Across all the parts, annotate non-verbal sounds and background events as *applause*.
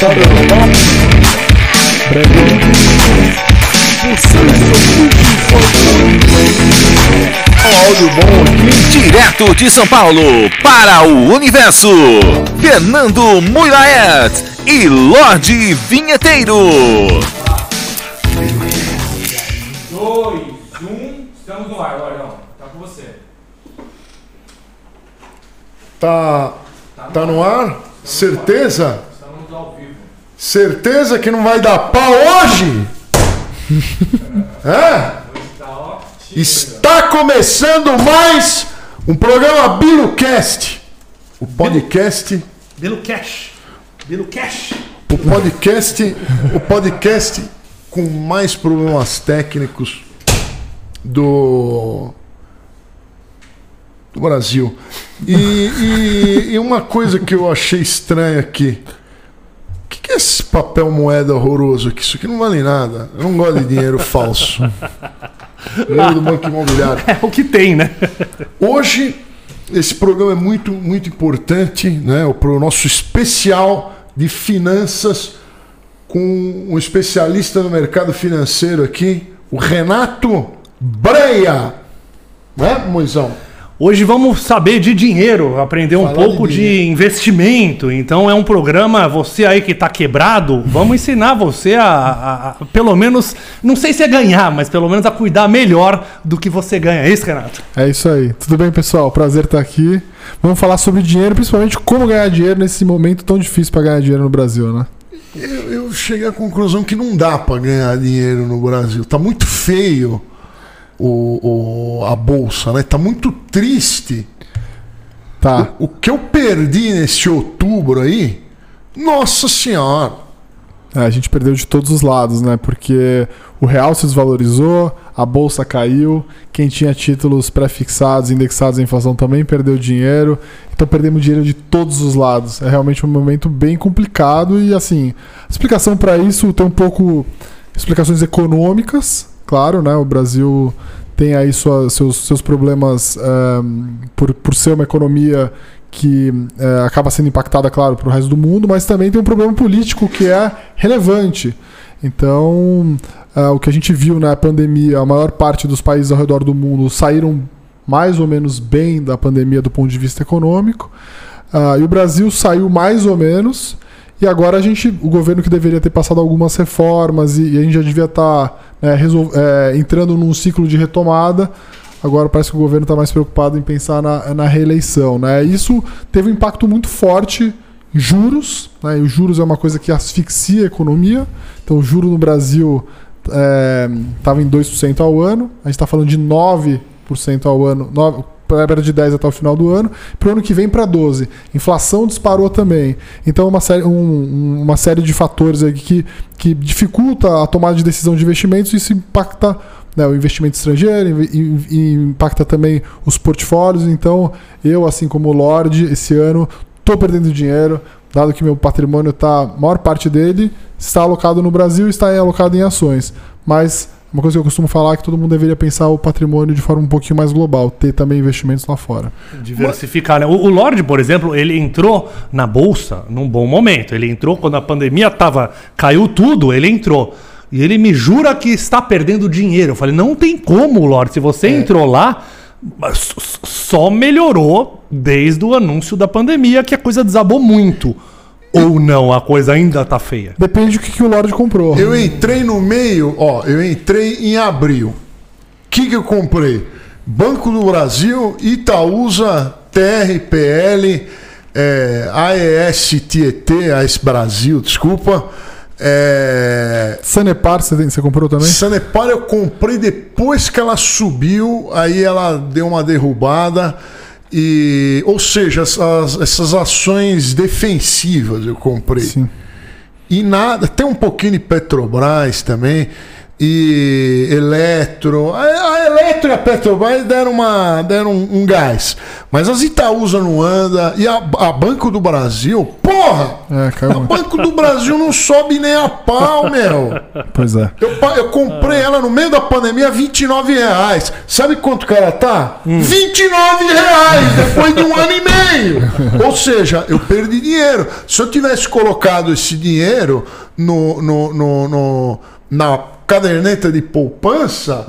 estado Europa. Breve. Áudio bom aqui. Direto de São Paulo para o universo. Fernando Muraet e Lorde Vinheteiro. Dois, um, estamos no ar, Lordão. Tá com você. Tá, tá no ar? Certeza? Estamos ao vivo. Certeza que não vai dar pau hoje? é? Tá. Está começando mais um programa BiluCast. O podcast. Belo Cash. o podcast, o podcast com mais problemas técnicos do do Brasil. E, e- e uma coisa que eu achei estranha aqui. Que, esse papel moeda horroroso aqui? Isso aqui não vale nada. Eu não gosto de dinheiro falso. Dinheiro do Banco Imobiliário. É o que tem, né? Hoje, esse programa é muito, muito importante né, o nosso especial de finanças com um especialista no mercado financeiro aqui, o Renato Breia. Né, Moisão? Hoje vamos saber de dinheiro, aprender um Falar pouco de de, investimento. Então é um programa, você aí que tá quebrado, vamos ensinar você a, a- a- pelo menos, não sei se é ganhar, mas pelo menos a cuidar melhor do que você ganha. É isso, Renato? É isso aí. Tudo bem, pessoal? Prazer estar aqui. Vamos falar sobre dinheiro, principalmente como ganhar dinheiro nesse momento tão difícil para ganhar dinheiro no Brasil, né? Eu, eu cheguei à conclusão que não dá para ganhar dinheiro no Brasil. Tá muito feio o, o- a bolsa, né? Tá muito triste. Tá. O que eu perdi nesse outubro aí, nossa senhora. É, a gente perdeu de todos os lados, né? Porque o real se desvalorizou, a bolsa caiu, quem tinha títulos pré-fixados, indexados à inflação também perdeu dinheiro. Então perdemos dinheiro de todos os lados. É realmente um momento bem complicado e assim, a explicação para isso tem um pouco explicações econômicas, claro, né? O Brasil tem aí sua- seus, seus problemas ehm, por, por ser uma economia que eh, acaba sendo impactada, claro, para o resto do mundo, mas também tem um problema político que é relevante. Então, ah, o que a gente viu na pandemia, a maior parte dos países ao redor do mundo saíram mais ou menos bem da pandemia do ponto de vista econômico, Ah, e o Brasil saiu mais ou menos. E agora a gente, o governo que deveria ter passado algumas reformas e, e a gente já devia estar né, resol- eh, entrando num ciclo de retomada. Agora parece que o governo está mais preocupado em pensar na, na reeleição. Né? Isso teve um impacto muito forte juros. Né? E os juros é uma coisa que asfixia a economia. Então o juro no Brasil estava em 2% ao ano. A gente está falando de 9% ao ano. 9, era de 10 até o final do ano. Para o ano que vem para 12. Inflação disparou também. Então uma série, um- um- uma série de fatores aí que, que dificulta a tomada de decisão de investimentos e isso impacta né, o investimento estrangeiro e- e impacta também os portfólios. Então, eu, assim como o Lorde, esse ano estou perdendo dinheiro, dado que meu patrimônio está, a maior parte dele está alocado no Brasil e está alocado em ações. Mas uma coisa que eu costumo falar é que todo mundo deveria pensar o patrimônio de forma um pouquinho mais global, ter também investimentos lá fora. Diversificar, né? O, o Lorde, por exemplo, ele entrou na bolsa num bom momento. Ele entrou quando a pandemia tava, caiu tudo, ele entrou. E ele me jura que está perdendo dinheiro. Eu falei, não tem como, Lorde. Se você entrou lá, só melhorou desde o anúncio da pandemia, que a coisa desabou muito. Ou não, a coisa ainda tá feia. Depende do que, que o Lorde comprou. Eu entrei no meio, ó, eu entrei em abril. O que, que eu comprei? Banco do Brasil, Itaúsa, TRPL, é, AES Tietê, AES Brasil, desculpa. É, Sanepar, você, tem- você comprou também? Sanepar eu comprei depois que ela subiu, aí ela deu uma derrubada. E, ou seja, essas, essas ações defensivas eu comprei. Sim. E nada, tem um pouquinho de Petrobras também. E Eletro. A, a Eletro e a Petrobras deram, uma, deram um, um gás. Mas as Itaúsa não anda. E a, a Banco do Brasil, porra! É, caiu A muito. Banco do Brasil não sobe nem a pau, meu. Pois é. Eu, eu comprei ela no meio da pandemia a 29 reais. Sabe quanto que ela tá? 29 reais depois de um ano e meio. *laughs* Ou seja, eu perdi dinheiro. Se eu tivesse colocado esse dinheiro no, no, no- no- na caderneta de poupança,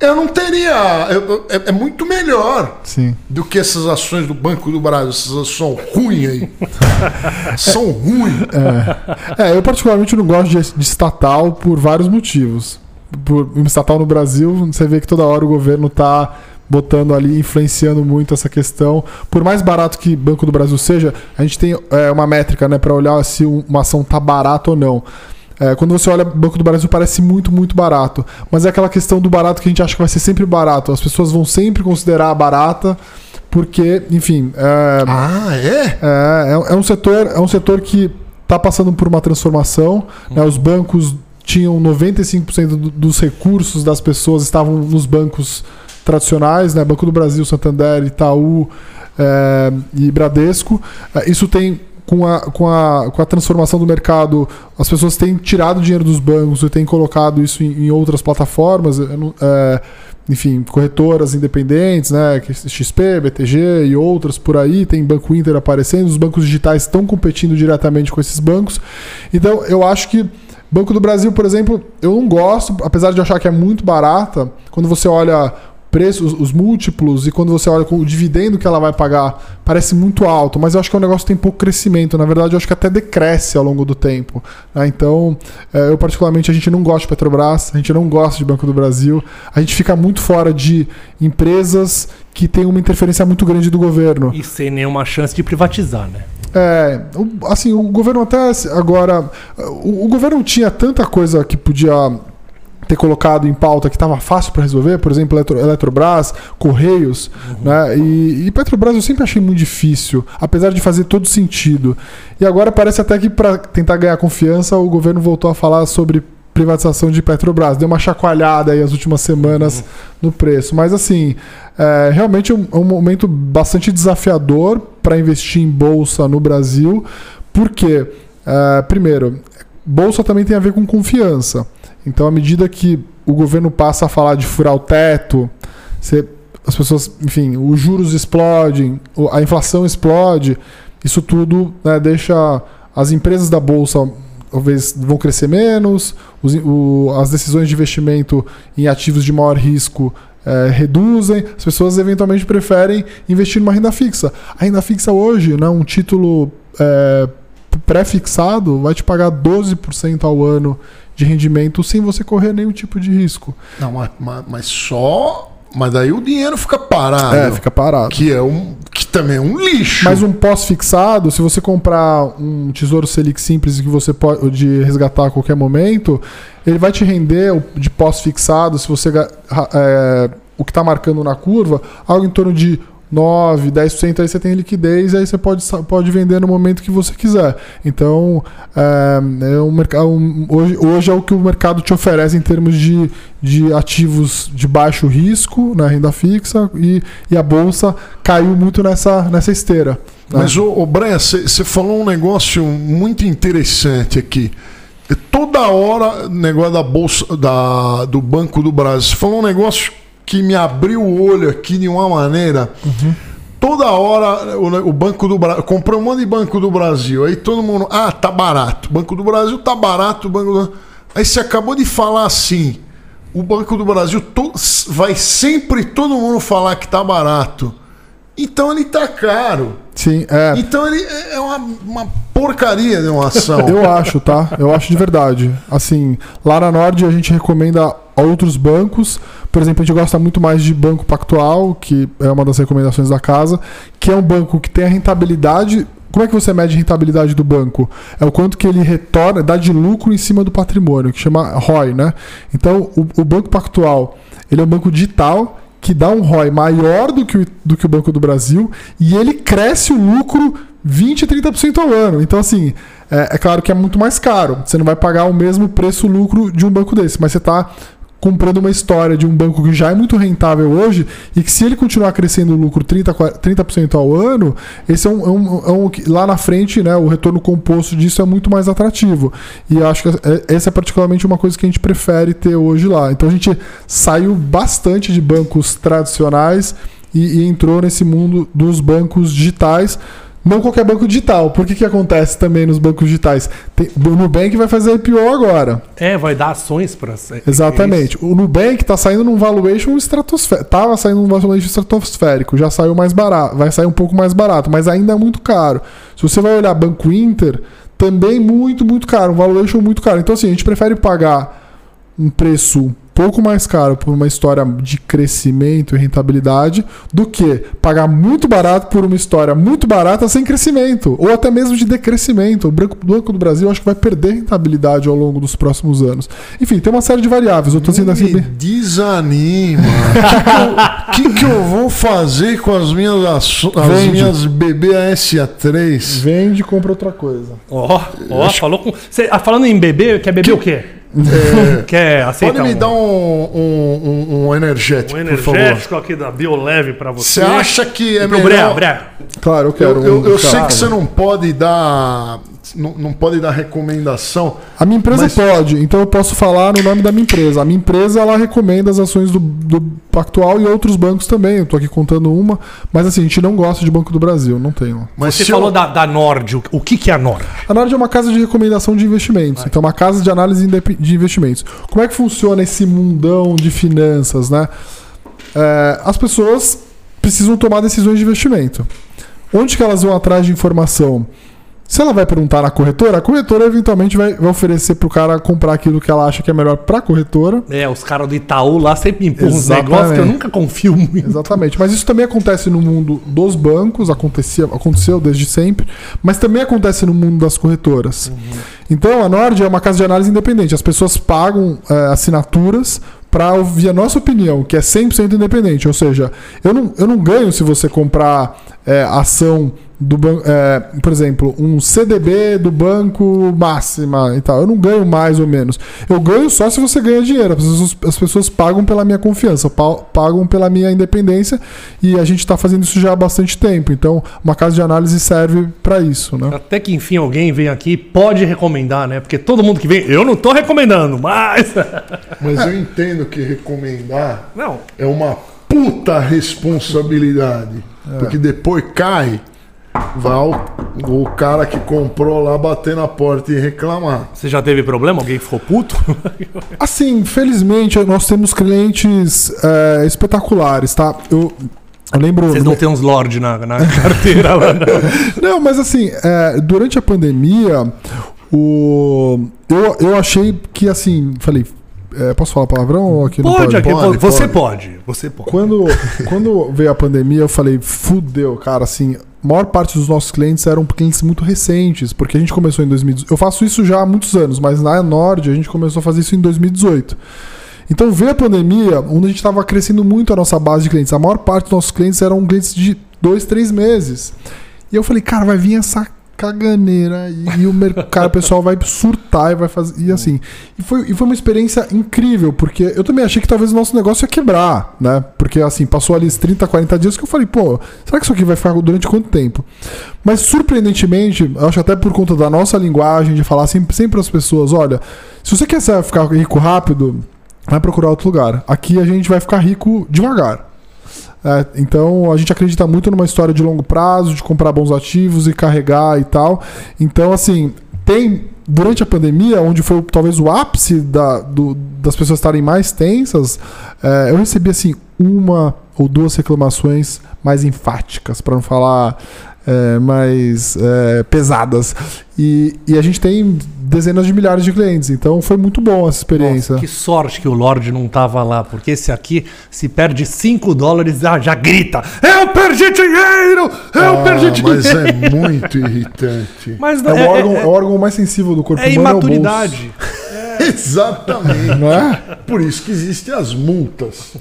eu não teria. eu- é, é muito melhor Sim. do que essas ações do Banco do Brasil. Essas ações são ruins aí. *laughs* são ruins. É, eu particularmente não gosto de, de estatal por vários motivos. Por um estatal no Brasil, você vê que toda hora o governo tá botando ali, influenciando muito essa questão. Por mais barato que Banco do Brasil seja, a gente tem é, uma métrica, né, para olhar se um- uma ação tá barata ou não. É, quando você olha Banco do Brasil parece muito, muito barato. Mas é aquela questão do barato que a gente acha que vai ser sempre barato. As pessoas vão sempre considerar barata, porque, enfim, é, Ah, é? é, é, é um setor, é um setor que está passando por uma transformação. né? Os bancos tinham 95% do- dos recursos das pessoas estavam nos bancos tradicionais, né? Banco do Brasil, Santander, Itaú é, e Bradesco. É, isso tem com a, com, a, com a transformação do mercado, as pessoas têm tirado dinheiro dos bancos e têm colocado isso em, em outras plataformas. é, enfim, corretoras independentes, né, que XP, BTG e outras por aí, tem Banco Inter aparecendo, os bancos digitais estão competindo diretamente com esses bancos. Então, eu acho que Banco do Brasil, por exemplo, eu não gosto, apesar de achar que é muito barata, quando você olha preços, os múltiplos e quando você olha com o dividendo que ela vai pagar, parece muito alto, mas eu acho que é um negócio que tem pouco crescimento. Na verdade, eu acho que até decresce ao longo do tempo. né? Então, eh, eu particularmente, a gente não gosta de Petrobras, a gente não gosta de Banco do Brasil, a gente fica muito fora de empresas que têm uma interferência muito grande do governo. E sem nenhuma chance de privatizar, né? É, assim, o governo até agora. O, o governo tinha tanta coisa que podia ter colocado em pauta que estava fácil para resolver, por exemplo, Eletro, Eletrobras, Correios, né? E, e Petrobras eu sempre achei muito difícil, apesar de fazer todo sentido. E agora parece até que para tentar ganhar confiança, o governo voltou a falar sobre privatização de Petrobras. Deu uma chacoalhada aí as últimas semanas no preço. Mas assim, é, realmente é um, é um momento bastante desafiador para investir em bolsa no Brasil, porque, é, primeiro, bolsa também tem a ver com confiança. Então, à medida que o governo passa a falar de furar o teto, você- as pessoas, enfim, os juros explodem, a inflação explode, isso tudo né, deixa as empresas da bolsa talvez vão crescer menos, os- o- as decisões de investimento em ativos de maior risco eh, reduzem, as pessoas eventualmente preferem investir numa renda fixa. A renda fixa hoje, né, um título eh, pré-fixado, vai te pagar 12% ao ano de rendimento sem você correr nenhum tipo de risco. Não, mas, mas- só. Mas daí o dinheiro fica parado. É, fica parado. Que é um. Que também é um lixo. Mas um pós-fixado, se você comprar um tesouro Selic simples que você pode resgatar a qualquer momento, ele vai te render de pós-fixado, se você é, o que está marcando na curva, algo em torno de 9, 10%, aí você tem liquidez, aí você pode, pode vender no momento que você quiser. Então, é, é um mercado, um- hoje, hoje é o que o mercado te oferece em termos de, de ativos de baixo risco, na renda fixa, e, e a bolsa caiu muito nessa, nessa esteira. né? Mas, ô, ô Brian, você falou um negócio muito interessante aqui. Toda hora, negócio da Bolsa, da, do Banco do Brasil. Você falou um negócio que me abriu o olho aqui de uma maneira. Toda hora o, o Banco do Brasil. Comprei um monte de Banco do Brasil. Aí todo mundo. Ah, tá barato. Banco do Brasil tá barato. Banco do... Aí você acabou de falar assim. O Banco do Brasil to- vai sempre todo mundo falar que tá barato. Então ele tá caro. Sim, é. Então ele é uma, uma porcaria de uma ação. *laughs* Eu acho, tá? Eu acho de verdade. Assim, lá na Nord a gente recomenda a outros bancos. Por exemplo, a gente gosta muito mais de Banco Pactual, que é uma das recomendações da casa, que é um banco que tem a rentabilidade. Como é que você mede a rentabilidade do banco? É o quanto que ele retorna, dá de lucro em cima do patrimônio, que chama ROI, né? Então, o, o Banco Pactual, ele é um banco digital que dá um ROI maior do que, o, do que o Banco do Brasil e ele cresce o lucro 20, 30% ao ano. Então, assim, é, é claro que é muito mais caro. Você não vai pagar o mesmo preço-lucro de um banco desse, mas você está comprando uma história de um banco que já é muito rentável hoje e que se ele continuar crescendo o lucro 30%, 30 ao ano, esse é um, é um- é um- lá na frente, né, o retorno composto disso é muito mais atrativo. E acho que é- essa é particularmente uma coisa que a gente prefere ter hoje lá. Então a gente saiu bastante de bancos tradicionais e, e entrou nesse mundo dos bancos digitais. Não qualquer banco digital. Por que, que acontece também nos bancos digitais? Tem, o Nubank vai fazer IPO agora. É, vai dar ações para. Exatamente. O Nubank está saindo num valuation estratosférico. Tava saindo num valuation estratosférico. Já saiu mais barato. Vai sair um pouco mais barato, mas ainda é muito caro. Se você vai olhar Banco Inter, também muito, muito caro. Um valuation muito caro. Então, assim, a gente prefere pagar um preço pouco mais caro por uma história de crescimento e rentabilidade do que pagar muito barato por uma história muito barata sem crescimento ou até mesmo de decrescimento. O Banco, do Brasil acho que vai perder rentabilidade ao longo dos próximos anos. Enfim, tem uma série de variáveis. Eu tô sendo assim desanima. O *laughs* que, que, que eu vou fazer com as minhas, as Vende. minhas BBASA3? Vende e compra outra coisa. Ó, ó, falou com. Cê, ah, falando em beber, quer beber o quê? Quer aceitar Pode me um, dar um, um, um- um energético, um por favor. energético aqui da Bioleve pra você? Você acha que é E pro Bré, melhor... Bré. Claro, eu quero. Eu, eu, eu sei que você não pode dar... Não, não pode dar recomendação. A minha empresa Mas- pode, então eu posso falar no nome da minha empresa. A minha empresa ela recomenda as ações do, do Pactual e outros bancos também. Eu tô aqui contando uma, mas assim, a gente não gosta de Banco do Brasil, não tem. não. Mas Você falou eu- da, da Nord. O, o que, que é a Nord? A Nord é uma casa de recomendação de investimentos, então é uma casa de análise de investimentos. Como é que funciona esse mundão de finanças, né? É, as pessoas precisam tomar decisões de investimento. Onde que elas vão atrás de informação? Se ela vai perguntar na corretora, a corretora eventualmente vai, vai oferecer para o cara comprar aquilo que ela acha que é melhor para a corretora. É, os caras do Itaú lá sempre empurram uns negócios que eu nunca confio muito. Exatamente. Mas isso também acontece no mundo dos bancos, acontecia, aconteceu desde sempre, mas também acontece no mundo das corretoras. Então a Nord é uma casa de análise independente. As pessoas pagam eh, assinaturas para ouvir a nossa opinião, que é 100% independente. Ou seja, eu não, eu não ganho se você comprar eh, ação do banco, por exemplo, um CDB do banco máxima e tal. Eu não ganho mais ou menos. Eu ganho só se você ganha dinheiro. As pessoas, as pessoas pagam pela minha confiança, pa- pagam pela minha independência e a gente está fazendo isso já há bastante tempo. Então, uma casa de análise serve para isso, né? Até que enfim alguém vem aqui e pode recomendar, né? Porque todo mundo que vem, eu não tô recomendando, mas. *laughs* Mas eu entendo que recomendar Não, é uma puta responsabilidade. Porque depois cai, vai o, o cara que comprou lá bater na porta e reclamar. você já teve problema? Alguém ficou puto? *laughs* Assim, felizmente, nós temos clientes é, espetaculares, tá? Eu, eu lembro. Vocês não têm uns Lorde na, na carteira *laughs* lá. não. Não, mas assim, é, durante a pandemia, o, eu, eu achei que assim, falei, é, posso falar palavrão ou aqui não Pode, pode? aqui, Pode, você pode. pode. Você pode. Quando, quando veio a pandemia, eu falei, fudeu, cara, assim, a maior parte dos nossos clientes eram clientes muito recentes, porque a gente começou em 2018. Eu faço isso já há muitos anos, mas na Nord a gente começou a fazer isso em 2018. Então veio a pandemia, onde a gente estava crescendo muito a nossa base de clientes. A maior parte dos nossos clientes eram clientes de dois, três meses. E eu falei, cara, vai vir essa caganeira e, e o mercado, o pessoal vai surtar e vai fazer. E assim. E foi, e foi uma experiência incrível, porque eu também achei que talvez o nosso negócio ia quebrar, né? Porque assim, passou ali os 30, 40 dias que eu falei, pô, será que isso aqui vai ficar durante quanto tempo? Mas surpreendentemente, eu acho até por conta da nossa linguagem, de falar sempre, sempre às pessoas, olha, se você quer ficar rico rápido, vai procurar outro lugar. Aqui a gente vai ficar rico devagar. É, então a gente acredita muito numa história de longo prazo, de comprar bons ativos e carregar e tal. Então, assim, tem. Durante a pandemia, onde foi talvez o ápice da- do- das pessoas estarem mais tensas, é, eu recebi assim uma ou duas reclamações mais enfáticas, para não falar é, mais é, pesadas. E, e a gente tem dezenas de milhares de clientes, então foi muito bom essa experiência. Nossa, que sorte que o Lorde não tava lá, porque esse aqui, se perde 5 dólares, já, já grita: Eu perdi dinheiro! Eu Ah, perdi dinheiro! mas é *laughs* muito irritante. Mas É, não, o é, órgão, é- é o órgão mais sensível do corpo é humano. é o bolso. imaturidade. *laughs* Exatamente. Não é? Por isso que existem as multas.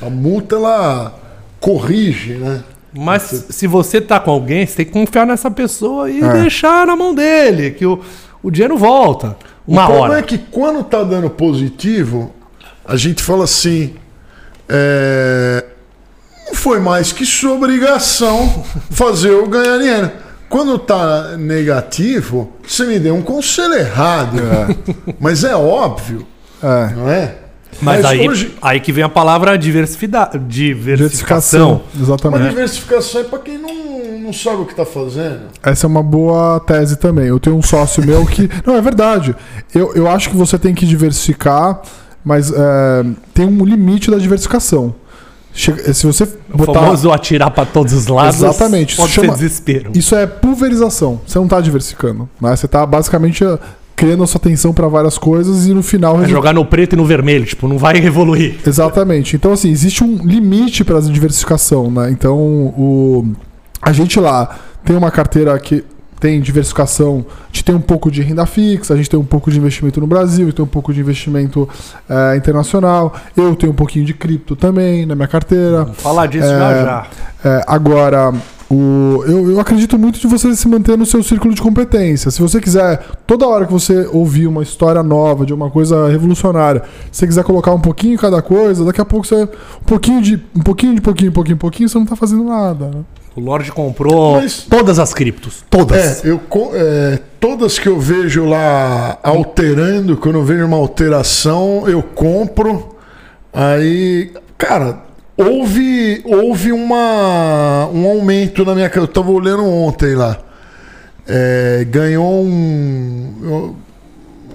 A multa ela corrige, né? Mas se você tá com alguém, você tem que confiar nessa pessoa e É. deixar na mão dele, que o, o dinheiro volta. Uma o problema hora. é que quando tá dando positivo, a gente fala assim. é, Não foi mais que sua obrigação fazer eu ganhar dinheiro. Quando tá negativo, você me deu um conselho errado. *laughs* Mas é óbvio, É. não é? Mas, aí, hoje aí que vem a palavra diversificação. Diversificação. Exatamente. uma diversificação é para quem não, não sabe o que tá fazendo. Essa é uma boa tese também. Eu tenho um sócio meu que. *laughs* Não, é verdade. Eu, eu acho que você tem que diversificar, mas é, tem um limite da diversificação. Chega- se você O botar. famoso atirar pra todos os lados. Exatamente, isso Pode chama- ser desespero. Isso é pulverização. Você não tá diversificando. Né? Você tá basicamente criando a sua atenção para várias coisas e no final. É jogar no preto e no vermelho, tipo, não vai evoluir. Exatamente. Então, assim, existe um limite para a diversificação, né? Então, o... a gente lá tem uma carteira que tem diversificação, a gente tem um pouco de renda fixa, a gente tem um pouco de investimento no Brasil, tem um pouco de investimento eh, internacional, eu tenho um pouquinho de cripto também na minha carteira. Vamos falar disso É, já já. É, agora, o, eu, eu acredito muito de você se manter no seu círculo de competência. Se você quiser, toda hora que você ouvir uma história nova, de uma coisa revolucionária, se você quiser colocar um pouquinho em cada coisa, daqui a pouco você. Um pouquinho de. Um pouquinho de pouquinho, pouquinho, pouquinho, você não tá fazendo nada. né? O Lorde comprou Mas- todas as criptos. Todas. É, eu, é, todas que eu vejo lá alterando, quando eu vejo uma alteração, eu compro. Aí, cara, houve, houve uma, um aumento na minha. Eu tava olhando ontem lá. É, ganhou um,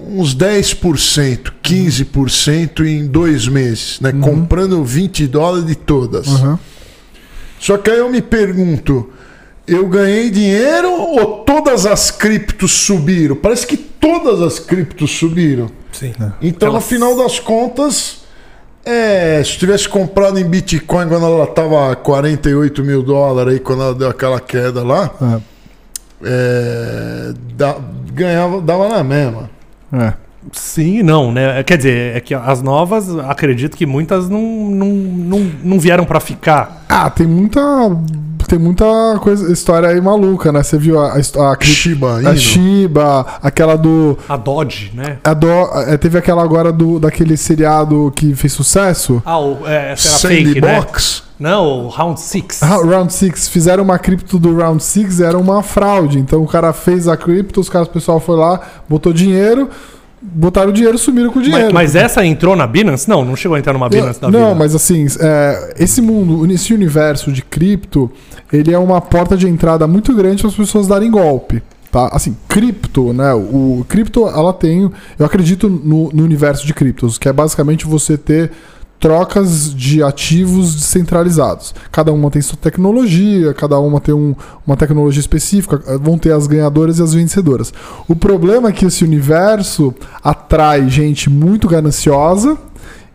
uns 10%, 15% em dois meses, né? Comprando 20 dólares de todas. Uhum. Só que aí eu me pergunto, eu ganhei dinheiro ou todas as criptos subiram? Parece que todas as criptos subiram. Sim. Então, Elas- no final das contas, é, se tivesse comprado em Bitcoin quando ela estava 48 mil dólares, aí, quando ela deu aquela queda lá, É. é, dá- ganhava, dava na mesma. É. Sim e não, né? Quer dizer, é que as novas, acredito que muitas não, não, não, não vieram pra ficar. Ah, tem muita. Tem muita coisa, história aí maluca, né? Você viu a, a, a, Shiba a. Shiba, aquela do. A Dodge, né? A do é, teve aquela agora do, daquele seriado que fez sucesso. Ah, o, é, essa era fake, né? Sandbox. Não, o Round 6. Ra- Round 6, fizeram uma cripto do Round 6, era uma fraude. Então o cara fez a cripto, os caras, o pessoal foi lá, botou dinheiro, botaram o dinheiro, sumiram com o dinheiro. Mas, mas essa entrou na Binance? Não, não chegou a entrar numa Binance da não, vida. mas assim, é, esse mundo, esse universo de cripto, ele é uma porta de entrada muito grande para as pessoas darem golpe. Tá? Assim, cripto, né? O cripto, ela tem. Eu acredito no, no universo de criptos, que é basicamente você ter trocas de ativos descentralizados. Cada uma tem sua tecnologia, cada uma tem um- uma tecnologia específica, eh, vão ter as ganhadoras e as vencedoras. O problema é que esse universo atrai gente muito gananciosa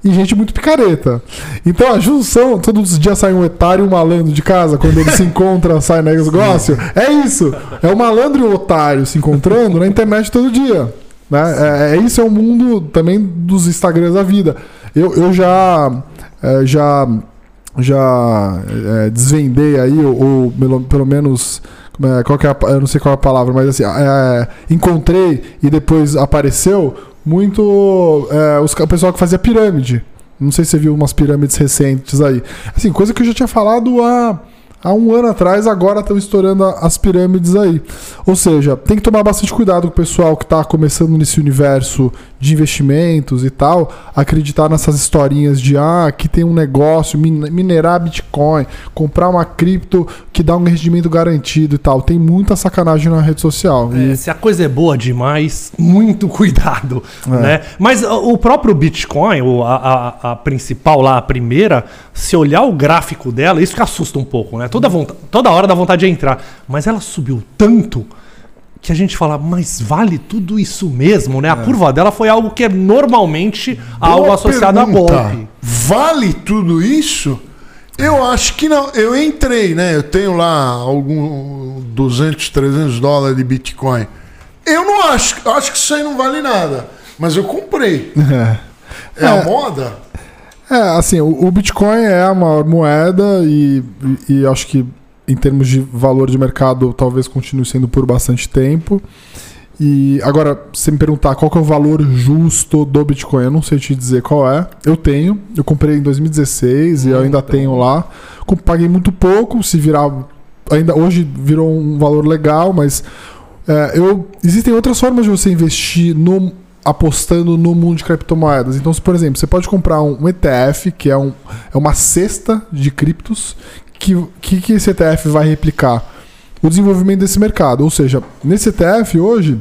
e gente muito picareta. Então a junção, todos os dias sai um otário e um malandro de casa, quando eles se encontram, *laughs* sai negócio. É isso. É o malandro e o otário se encontrando na internet todo dia. Né? É, é isso é o mundo também dos Instagrams da vida. Eu, eu já é, já já é, desvendei aí ou, ou pelo, pelo menos é, qual que é a, eu não sei qual é a palavra, mas assim é, encontrei e depois apareceu muito é, os, o pessoal que fazia pirâmide. Não sei se você viu umas pirâmides recentes aí. Assim, coisa que eu já tinha falado há, há um ano atrás, agora estão estourando as pirâmides aí. Ou seja, tem que tomar bastante cuidado com o pessoal que está começando nesse universo de investimentos e tal, acreditar nessas historinhas de ah, que tem um negócio, min- minerar Bitcoin, comprar uma cripto que dá um rendimento garantido e tal. Tem muita sacanagem na rede social. É, E- se a coisa é boa demais, *laughs* muito cuidado. É. Né? Mas o o próprio Bitcoin, a, a- a principal lá, a primeira, se olhar o gráfico dela, isso que assusta um pouco, né? Toda, vonta- toda hora dá vontade de entrar. Mas ela subiu tanto que a gente fala, mas vale tudo isso mesmo, né? A curva dela foi algo que é normalmente algo Boa associado pergunta. a golpe. Vale tudo isso? Eu acho que não. Eu entrei, né? Eu tenho lá algum 200, 300 dólares de Bitcoin. Eu não acho. Acho que isso aí não vale nada. Mas eu comprei. *laughs* É. É, a É. moda? É, assim, o, o Bitcoin é a maior moeda e, e, e acho que em termos de valor de mercado, talvez continue sendo por bastante tempo. E agora, se me perguntar qual é o valor justo do Bitcoin, eu não sei te dizer qual é. Eu tenho, eu comprei em 2016 e eu ainda tenho lá. Paguei muito pouco, se virar. Ainda hoje virou um valor legal, mas é, eu, existem outras formas de você investir no, apostando no mundo de criptomoedas. Então, se, por exemplo, você pode comprar um, um ETF, que é, um, é uma cesta de criptos, que, que, que esse ETF vai replicar? O desenvolvimento desse mercado. Ou seja, nesse ETF hoje,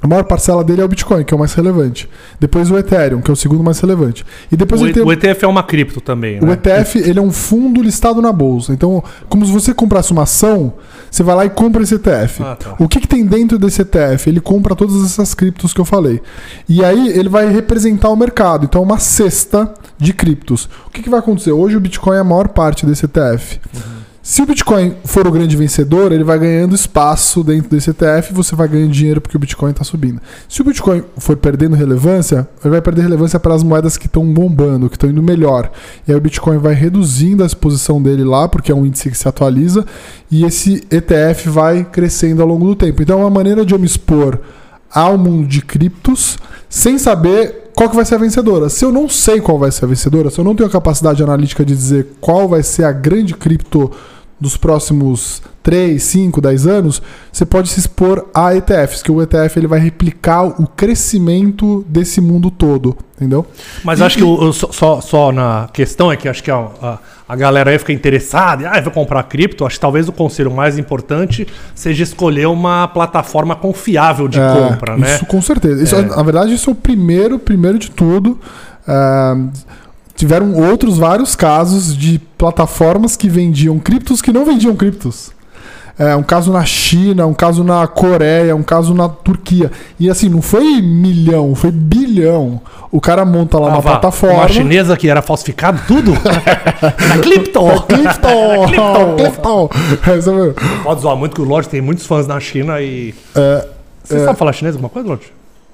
a maior parcela dele é o Bitcoin, que é o mais relevante. Depois o Ethereum, que é o segundo mais relevante. E depois O, tem o ETF é uma cripto também, o né? ETF ele é um fundo listado na bolsa. Então, como se você comprasse uma ação, você vai lá e compra esse ETF. Ah, tá. O que, que tem dentro desse ETF? Ele compra todas essas criptos que eu falei. E aí ele vai representar o mercado. Então, é uma cesta de criptos. O que, que vai acontecer? Hoje o Bitcoin é a maior parte desse ETF. Se o Bitcoin for o grande vencedor, ele vai ganhando espaço dentro desse ETF e você vai ganhando dinheiro porque o Bitcoin está subindo. Se o Bitcoin for perdendo relevância, ele vai perder relevância para as moedas que estão bombando, que estão indo melhor. E aí o Bitcoin vai reduzindo a exposição dele lá, porque é um índice que se atualiza, e esse ETF vai crescendo ao longo do tempo. Então é uma maneira de eu me expor ao mundo de criptos sem saber qual que vai ser a vencedora. Se eu não sei qual vai ser a vencedora, se eu não tenho a capacidade analítica de dizer qual vai ser a grande cripto dos próximos 3, 5, 10 anos, você pode se expor a ETFs, que o ETF ele vai replicar o crescimento desse mundo todo, entendeu? Mas acho que só- só, na questão é que acho que a, a, a galera aí fica interessada, e, ah, vou comprar cripto. Acho que talvez o conselho mais importante seja escolher uma plataforma confiável de É, compra, né? Isso com certeza. Isso, É. Na verdade, isso é o primeiro, primeiro de tudo. Ah, tiveram outros vários casos de plataformas que vendiam criptos que não vendiam criptos. É, um caso na China, um caso na Coreia, um caso na Turquia. E assim, não foi milhão, foi bilhão. O cara monta lá Ah, uma vá, plataforma. Uma chinesa que era falsificado tudo? *laughs* Na Clipto! Clifton! *laughs* Clifton! É, sabe? Pode zoar muito que o Lorde tem muitos fãs na China e. É, Você É. sabe falar chinês alguma coisa, Lorde?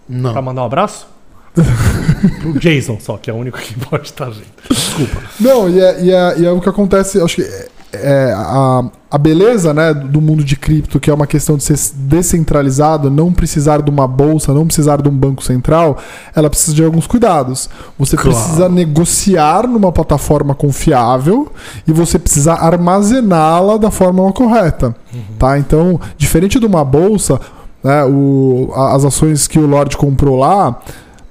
Pra Não. mandar um abraço? *laughs* o Jason só, que é o único que pode estar, gente. Desculpa. Não, e é, e é- e é o que acontece, acho que é, é a, a beleza né, do mundo de cripto, que é uma questão de ser descentralizado, não precisar de uma bolsa, não precisar de um banco central, ela precisa de alguns cuidados. Você Claro. precisa negociar numa plataforma confiável e você precisa armazená-la da forma correta. Tá? Então, diferente de uma bolsa, né, o- as ações que o Lorde comprou lá,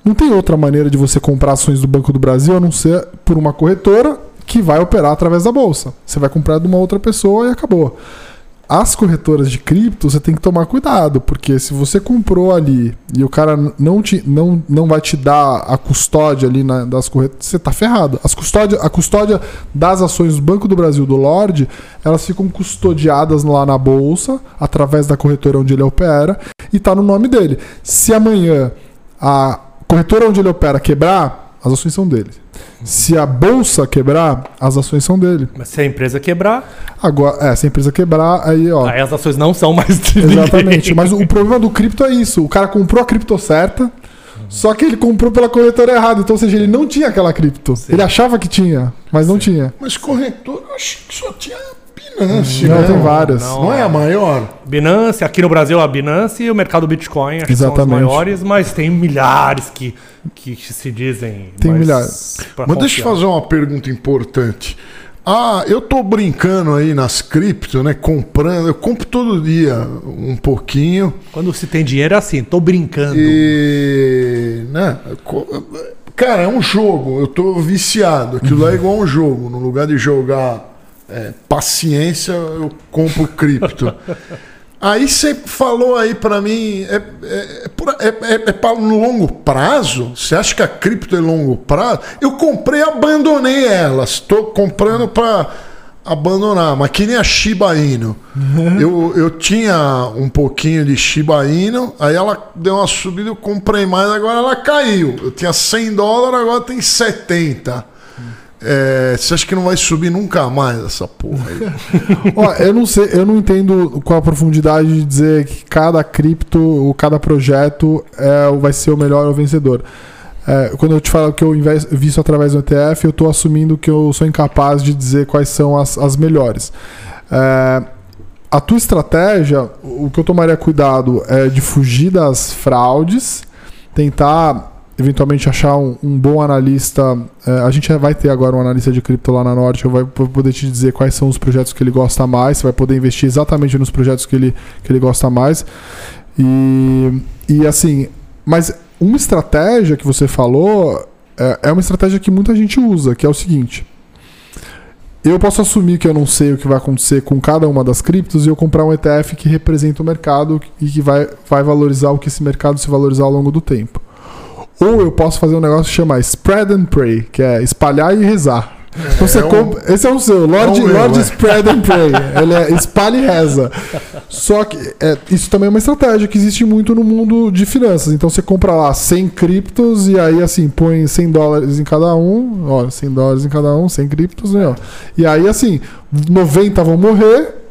não tem outra maneira de você comprar ações do Banco do Brasil a não ser por uma corretora que vai operar através da bolsa. Você vai comprar de uma outra pessoa e acabou. As corretoras de cripto, você tem que tomar cuidado, porque se você comprou ali e o cara não, te, não, não vai te dar a custódia ali na- das corretoras, você tá ferrado. As custódia, a custódia das ações do Banco do Brasil, do Lorde, elas ficam custodiadas lá na bolsa, através da corretora onde ele opera, e tá no nome dele. Se amanhã a corretora onde ele opera quebrar, as ações são dele. Se a bolsa quebrar, as ações são dele. Mas se a empresa quebrar, Agora, é, se a empresa quebrar, aí, ó. aí as ações não são mais de ninguém. Exatamente. Mas o problema do cripto é isso. O cara comprou a cripto certa, só que ele comprou pela corretora errada. Então, ou seja, ele não tinha aquela cripto. Ele achava que tinha, mas não tinha. Mas corretor, eu acho que só tinha Binance, Não, né? tem várias. Não, é a maior? Binance, aqui no Brasil a Binance e o mercado Bitcoin acho que são os Exatamente. maiores, mas tem milhares que, que se dizem. Tem milhares. Mas deixa eu fazer uma pergunta importante. Ah, eu tô brincando aí nas cripto, né? Comprando, eu compro todo dia um pouquinho. Quando se tem dinheiro é assim, tô brincando. E. Né? Cara, é um jogo, eu tô viciado. Aquilo lá é igual um jogo. No lugar de jogar é, paciência, eu compro cripto. *laughs* Aí você falou aí pra mim, é, é, é, por- é, é, é no longo prazo? Você acha que a cripto é longo prazo? Eu comprei e abandonei elas. Estou comprando pra abandonar, mas que nem a Shiba Inu. *laughs* Eu, eu tinha um pouquinho de Shiba Inu, aí ela deu uma subida, eu comprei mais, agora ela caiu. Eu tinha 100 dólares, agora tem 70. É, você acha que não vai subir nunca mais essa porra aí? *laughs* Ó, eu não sei, eu não entendo qual a profundidade de dizer que cada cripto ou cada projeto é, vai ser o melhor ou vencedor. É, quando eu te falo que eu inves- visto através do ETF, eu estou assumindo que eu sou incapaz de dizer quais são as, as melhores. É, a tua estratégia, o que eu tomaria cuidado é de fugir das fraudes, tentar eventualmente achar um, um bom analista. É, a gente vai ter agora um analista de cripto lá na Norte, vai poder te dizer quais são os projetos que ele gosta mais, você vai poder investir exatamente nos projetos que ele, que ele gosta mais. E, e assim, mas uma estratégia que você falou é, é uma estratégia que muita gente usa, que é o seguinte. Eu posso assumir que eu não sei o que vai acontecer com cada uma das criptos e eu comprar um ETF que representa o mercado e que vai, vai valorizar o que esse mercado se valorizar ao longo do tempo. Ou eu posso fazer um negócio que chama Spread and Pray, que é espalhar e rezar. Então você é um- compra- Esse é o seu, Lord, É meu, Lord é. Spread and Pray. Ele é espalha e reza. Só que é, isso também é uma estratégia que existe muito no mundo de finanças. Então você compra lá 100 criptos e aí assim põe 100 dólares em cada um. Ó, 100 dólares em cada um, 100 criptos, né? ó. E aí assim, 90 vão morrer.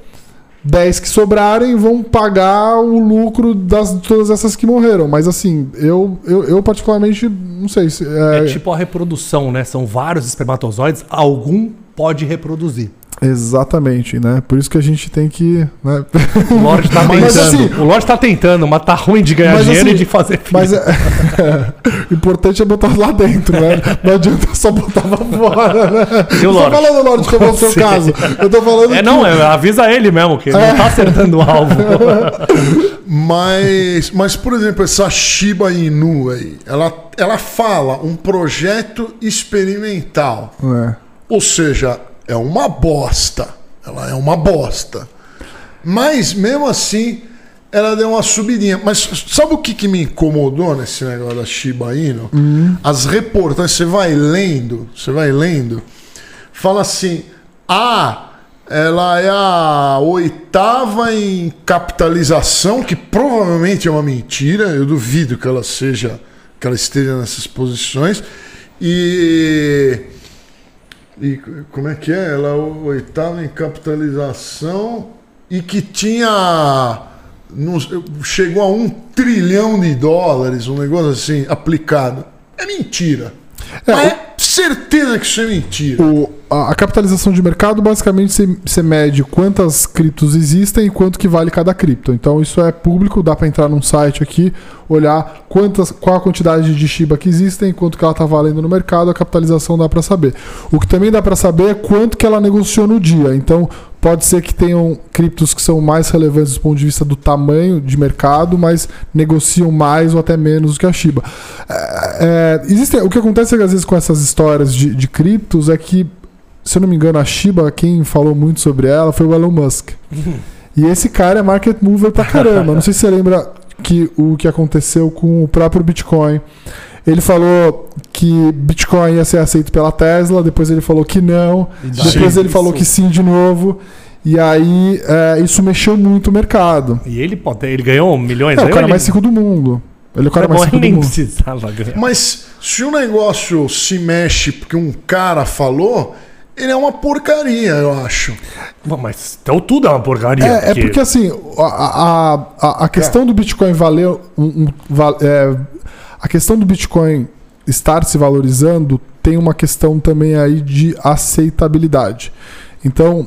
10 que sobrarem vão pagar o lucro das todas essas que morreram. Mas assim, eu, eu, eu particularmente não sei se. É É, tipo a reprodução, né? São vários espermatozoides, algum pode reproduzir. Exatamente, né? Por isso que a gente tem que. Né? O Lorde tá *laughs* Mas, tentando. assim- o Lorde tá tentando, mas tá ruim de ganhar Mas, dinheiro assim, e de fazer filho. Mas é, *laughs* o importante é botar lá dentro, né? Não adianta só botar lá fora, né? E o Não tô Lorde? falando, Lorde, que é o seu Você. caso. Eu tô falando É, que- não, é, avisa ele mesmo, que ele não tá acertando o alvo. *laughs* Mas, mas, por exemplo, essa Shiba Inu aí, ela, ela fala um projeto experimental. É. Ou seja, é uma bosta. Ela é uma bosta. Mas, mesmo assim, ela deu uma subidinha. Mas sabe o que, que me incomodou nesse negócio da Shiba Inu? As reportagens, você vai lendo, você vai lendo, fala assim, ah, ela é a oitava em capitalização, que provavelmente é uma mentira, eu duvido que ela seja, que ela esteja nessas posições, e... E como é que é? Ela é oitava em capitalização e que tinha. não chegou a um trilhão de dólares, um negócio assim, aplicado. É mentira. É, Mas é certeza que isso é mentira. O- a, capitalização de mercado, basicamente, você, mede quantas criptos existem e quanto que vale cada cripto. Então, isso é público, dá para entrar num site aqui, olhar quantas, qual a quantidade de Shiba que existem, quanto que ela está valendo no mercado, a capitalização dá para saber. O que também dá para saber é quanto que ela negociou no dia. Então, pode ser que tenham criptos que são mais relevantes do ponto de vista do tamanho de mercado, mas negociam mais ou até menos do que a Shiba. É, é, existem, o que acontece às vezes com essas histórias de, de criptos é que, se eu não me engano, a Shiba, quem falou muito sobre ela foi o Elon Musk. e esse cara é market mover pra caramba. *laughs* Não sei se você lembra que o que aconteceu com o próprio Bitcoin. Ele falou que Bitcoin ia ser aceito pela Tesla, depois ele falou que não, depois ele falou que sim de novo. E aí é, isso mexeu muito o mercado. E ele, pode, ele ganhou milhões É o cara ele- mais rico do mundo. Ele é o cara É bom, mais rico do nem mundo. precisava ganhar. Mas se o negócio se mexe porque um cara falou, ele é uma porcaria, eu acho. Mas então tudo é uma porcaria. É, é porque assim, a, a, a, questão do Bitcoin valer um, um- val- é, a questão do Bitcoin estar se valorizando tem uma questão também aí de aceitabilidade. Então,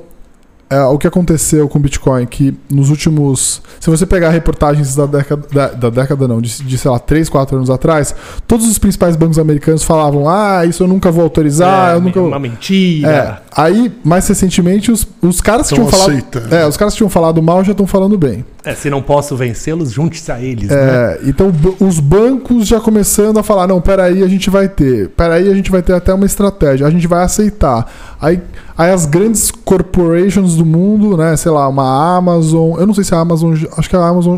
é, o que aconteceu com o Bitcoin, que nos últimos. Se você pegar reportagens da década. Da, da década não, de, de, sei lá, 3, 4 anos atrás, todos os principais bancos americanos falavam: ah, isso eu nunca vou autorizar, é, eu nunca. uma mentira. É, aí, mais recentemente, os, os caras que Tão tinham falado. aceitando. É, os caras que tinham falado mal já estão falando bem. É, se não posso vencê-los, junte-se a eles. né? É, então, b- os bancos já começando a falar: não, peraí, a gente vai ter. Peraí, a gente vai ter até uma estratégia, a gente vai aceitar. Aí, aí as grandes corporations do mundo, né, sei lá, uma Amazon. Eu não sei se a Amazon. Acho que a Amazon.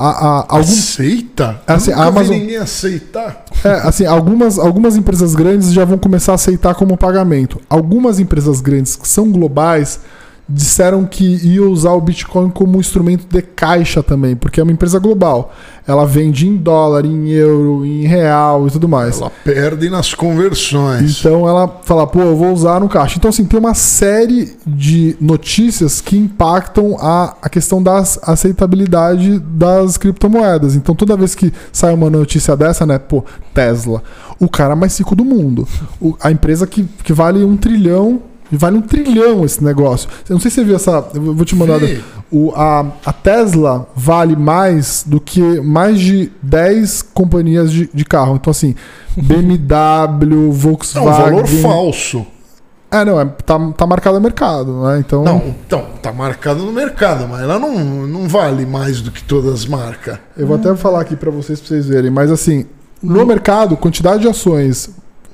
A, a- algum, Aceita? Assim, eu nunca a Amazon- vi ninguém aceitar. É, assim, algumas, algumas empresas grandes já vão começar a aceitar como pagamento. Algumas empresas grandes que são globais disseram que iam usar o Bitcoin como um instrumento de caixa também, porque é uma empresa global. Ela vende em dólar, em euro, em real e tudo mais. Ela perde nas conversões. Então ela fala, pô, eu vou usar no caixa. Então, assim, tem uma série de notícias que impactam a, a questão da aceitabilidade das criptomoedas. Então, toda vez que sai uma notícia dessa, né, pô, Tesla, o cara mais rico do mundo, o- a empresa que, que vale um trilhão Vale um trilhão esse negócio. Eu não sei se você viu essa. Eu vou te mandar. O, a, a Tesla vale mais do que mais de 10 companhias de, de carro. Então, assim, BMW, É *laughs* um Volkswagen. valor falso. É, não, é, tá, tá marcado no mercado, né? Então. Não, então, tá marcado no mercado, mas ela não, não vale mais do que todas as marcas. Eu vou até falar aqui pra vocês, pra vocês verem. Mas assim, no mercado, quantidade de ações,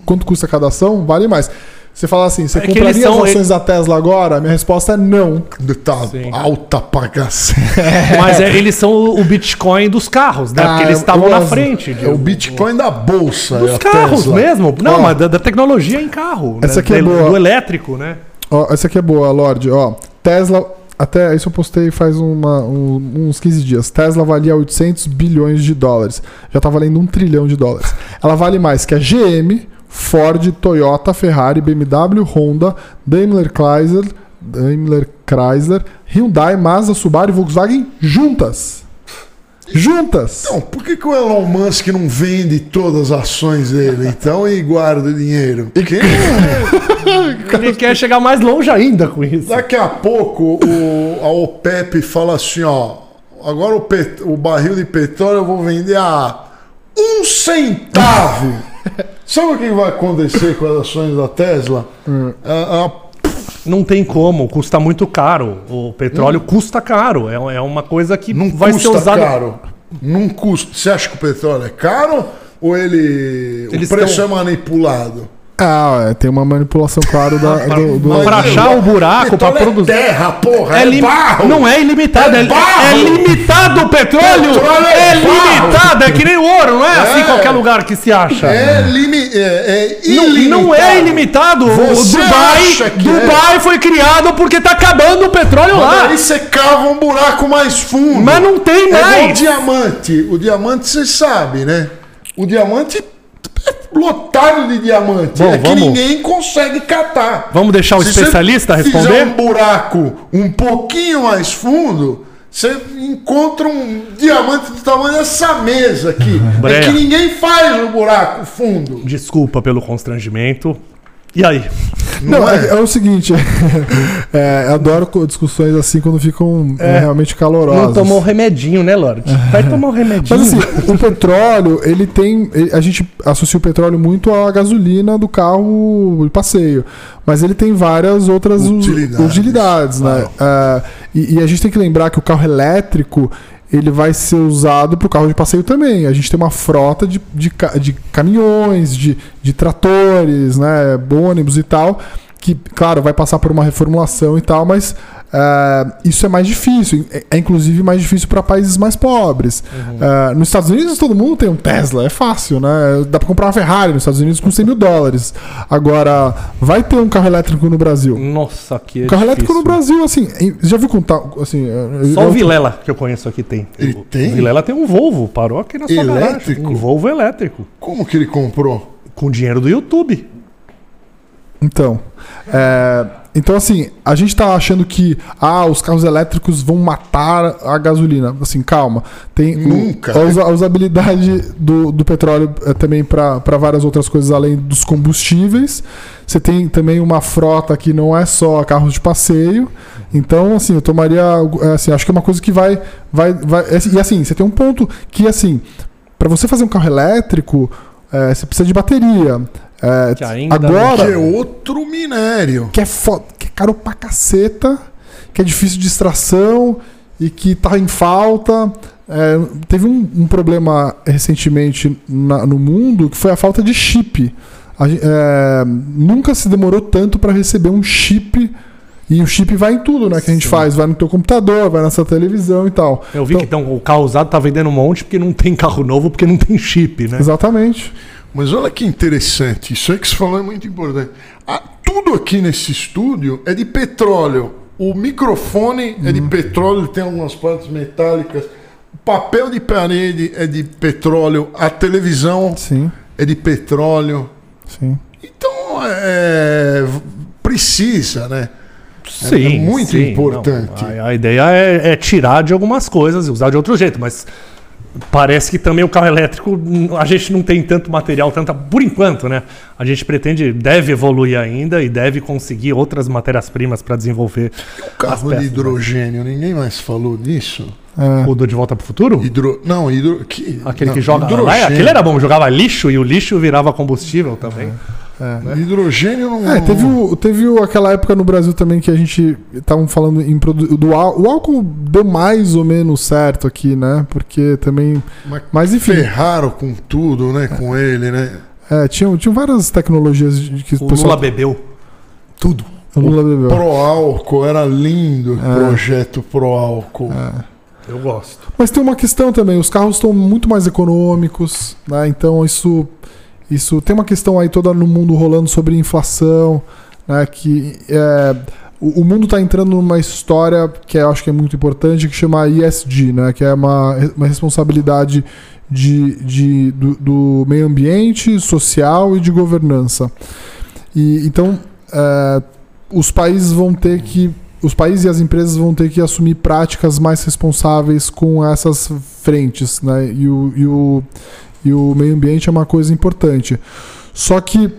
quanto custa cada ação, vale mais. Você fala assim, você É compraria são- as ações da Tesla agora? Minha resposta é não. Tá Sim. alta pra cacete. *laughs* Mas é, eles são o Bitcoin dos carros, né? Ah, Porque eles estavam na frente. de- É o Bitcoin da bolsa. Dos é carros Tesla. mesmo. Não, Ó, mas da, da tecnologia em carro. Essa né? aqui é do, boa. do elétrico, né? Ó, essa aqui é boa, Lorde. Ó, Tesla. Até isso eu postei faz uma- um- uns 15 dias. Tesla valia 800 bilhões de dólares. Já tá valendo um trilhão de dólares. Ela vale mais que a GM, Ford, Toyota, Ferrari, BMW, Honda, Daimler Chrysler, Daimler Chrysler, Hyundai, Mazda, Subaru e Volkswagen juntas. Juntas. Então, por que, que o Elon Musk não vende todas as ações dele, então, e guarda o dinheiro? Porque *laughs* Ele quer chegar mais longe ainda com isso. daqui a pouco o, a OPEP fala assim, ó, agora o, pet- o barril de petróleo eu vou vender a um centavo. Sabe o que vai acontecer com as ações da Tesla? A- a- Não tem como, custa muito caro. O petróleo custa caro. É, é uma coisa que não vai custa ser usada. caro. Não custa. Você acha que o petróleo é caro ou ele Eles o preço tão- é manipulado? Ah, é, tem uma manipulação, claro, da, *laughs* do, do- Mas pra achar o buraco, pra Petróleo produzir- É terra, porra, é, É lim- barro. Não é ilimitado, É é, barro. é limitado o petróleo! Petróleo é é barro. limitado, é que nem o ouro, não é, assim É. em qualquer lugar que se acha. É, limi é, é Não, ilimitado. não é ilimitado. O Você Dubai, acha que Dubai foi criado porque tá acabando o petróleo Mas lá. aí você cava um buraco mais fundo. Mas não tem É igual o mais. diamante. O diamante você sabe, né? O diamante é lotado de diamante. Bom, é que vamos- ninguém consegue catar. Vamos deixar o Se especialista responder? um buraco um pouquinho mais fundo, você encontra um diamante do tamanho dessa mesa aqui. *laughs* é que ninguém faz o buraco fundo. Desculpa pelo constrangimento. E aí? Não, Não é, é? é o seguinte, *laughs* é, eu adoro discussões assim quando ficam é, realmente calorosas. Não tomou remedinho, né, Lorde? Vai tomar um remedinho. Mas assim, o petróleo, ele tem. A gente associa o petróleo muito à gasolina do carro de passeio. Mas ele tem várias outras Utilidades. utilidades, né? É, e, e a gente tem que lembrar que o carro elétrico ele vai ser usado para o carro de passeio também. A gente tem uma frota de, de, de caminhões, de, de tratores, né? ônibus e tal. Que, claro, vai passar por uma reformulação e tal, mas é, isso é mais difícil. É, é, inclusive mais difícil para países mais pobres. É, nos Estados Unidos todo mundo tem um Tesla, é fácil, né? Dá para comprar uma Ferrari nos Estados Unidos com 100 mil dólares. Agora, vai ter um carro elétrico no Brasil? Nossa, que Um carro elétrico difícil. no Brasil, assim, já viu contar, assim... Só eu- o Vilela que eu conheço aqui tem. Ele o tem? O Vilela tem um Volvo, parou aqui na sua Elétrico? garagem. Um Volvo elétrico. Como que ele comprou? Com dinheiro do YouTube. Então, é, então assim, a gente tá achando que ah, os carros elétricos vão matar a gasolina. Assim, calma. Tem Nunca. a, usa- a usabilidade do, do petróleo é, também para várias outras coisas além dos combustíveis. Você tem também uma frota que não é só carros de passeio. Então, assim, eu tomaria, é, assim, acho que é uma coisa que vai, vai, vai é, e assim, você tem um ponto que assim, para você fazer um carro elétrico, é, você precisa de bateria. É, Que ainda agora Que é outro minério. que é, que é caro pra caceta, que é difícil de extração e que tá em falta. É, teve um, um problema recentemente na- no mundo que foi a falta de chip. A é, nunca se demorou tanto para receber um chip. E o chip vai em tudo, né? Que a gente faz. Vai no teu computador, vai na sua televisão e tal. Eu vi Então- que então, o carro usado tá vendendo um monte porque não tem carro novo, porque não tem chip, né? Exatamente. Mas olha que interessante, isso aí que você falou é muito importante. Ah, tudo aqui nesse estúdio é de petróleo. O microfone é de petróleo, tem algumas partes metálicas. O papel de parede é de petróleo. A televisão Sim, é de petróleo. sim. Então, é, precisa, né? Sim, muito sim, importante. não. A, a ideia é, é tirar de algumas coisas e usar de outro jeito, mas parece que também o carro elétrico, a gente não tem tanto material, tanta. Por enquanto, né? A gente pretende, deve evoluir ainda e deve conseguir outras matérias-primas para desenvolver. O carro de né? hidrogênio, ninguém mais falou disso? É. O do De Volta pro Futuro? Hidro... Não, hidro... que... Aquele não, que joga lá, hidrogênio. aquele era bom, jogava lixo e o lixo virava combustível também. Hidrogênio não. É, teve, o- teve o- aquela época no Brasil também que a gente estavam falando em produ- do ál- o álcool deu mais ou menos certo aqui, né? Porque também, Mas mas enfim, ferraram com tudo, né? Com ele, né? é, tinham, tinham várias tecnologias de que O Lula bebeu tudo. o Lula bebeu. Pro álcool, era lindo o É. projeto pro álcool. Eu gosto. Mas tem uma questão também, os carros estão muito mais econômicos, né? Então isso isso tem uma questão aí toda no mundo rolando sobre inflação, né? Que é, o, mundo está entrando numa história que eu acho que é muito importante, que chama ESG, né? Que é uma, uma responsabilidade de, de, do, do meio ambiente, social e de governança. E então é, os países vão ter que os países e as empresas vão ter que assumir práticas mais responsáveis com essas frentes, né? E o, e o, e o meio ambiente é uma coisa importante. Só que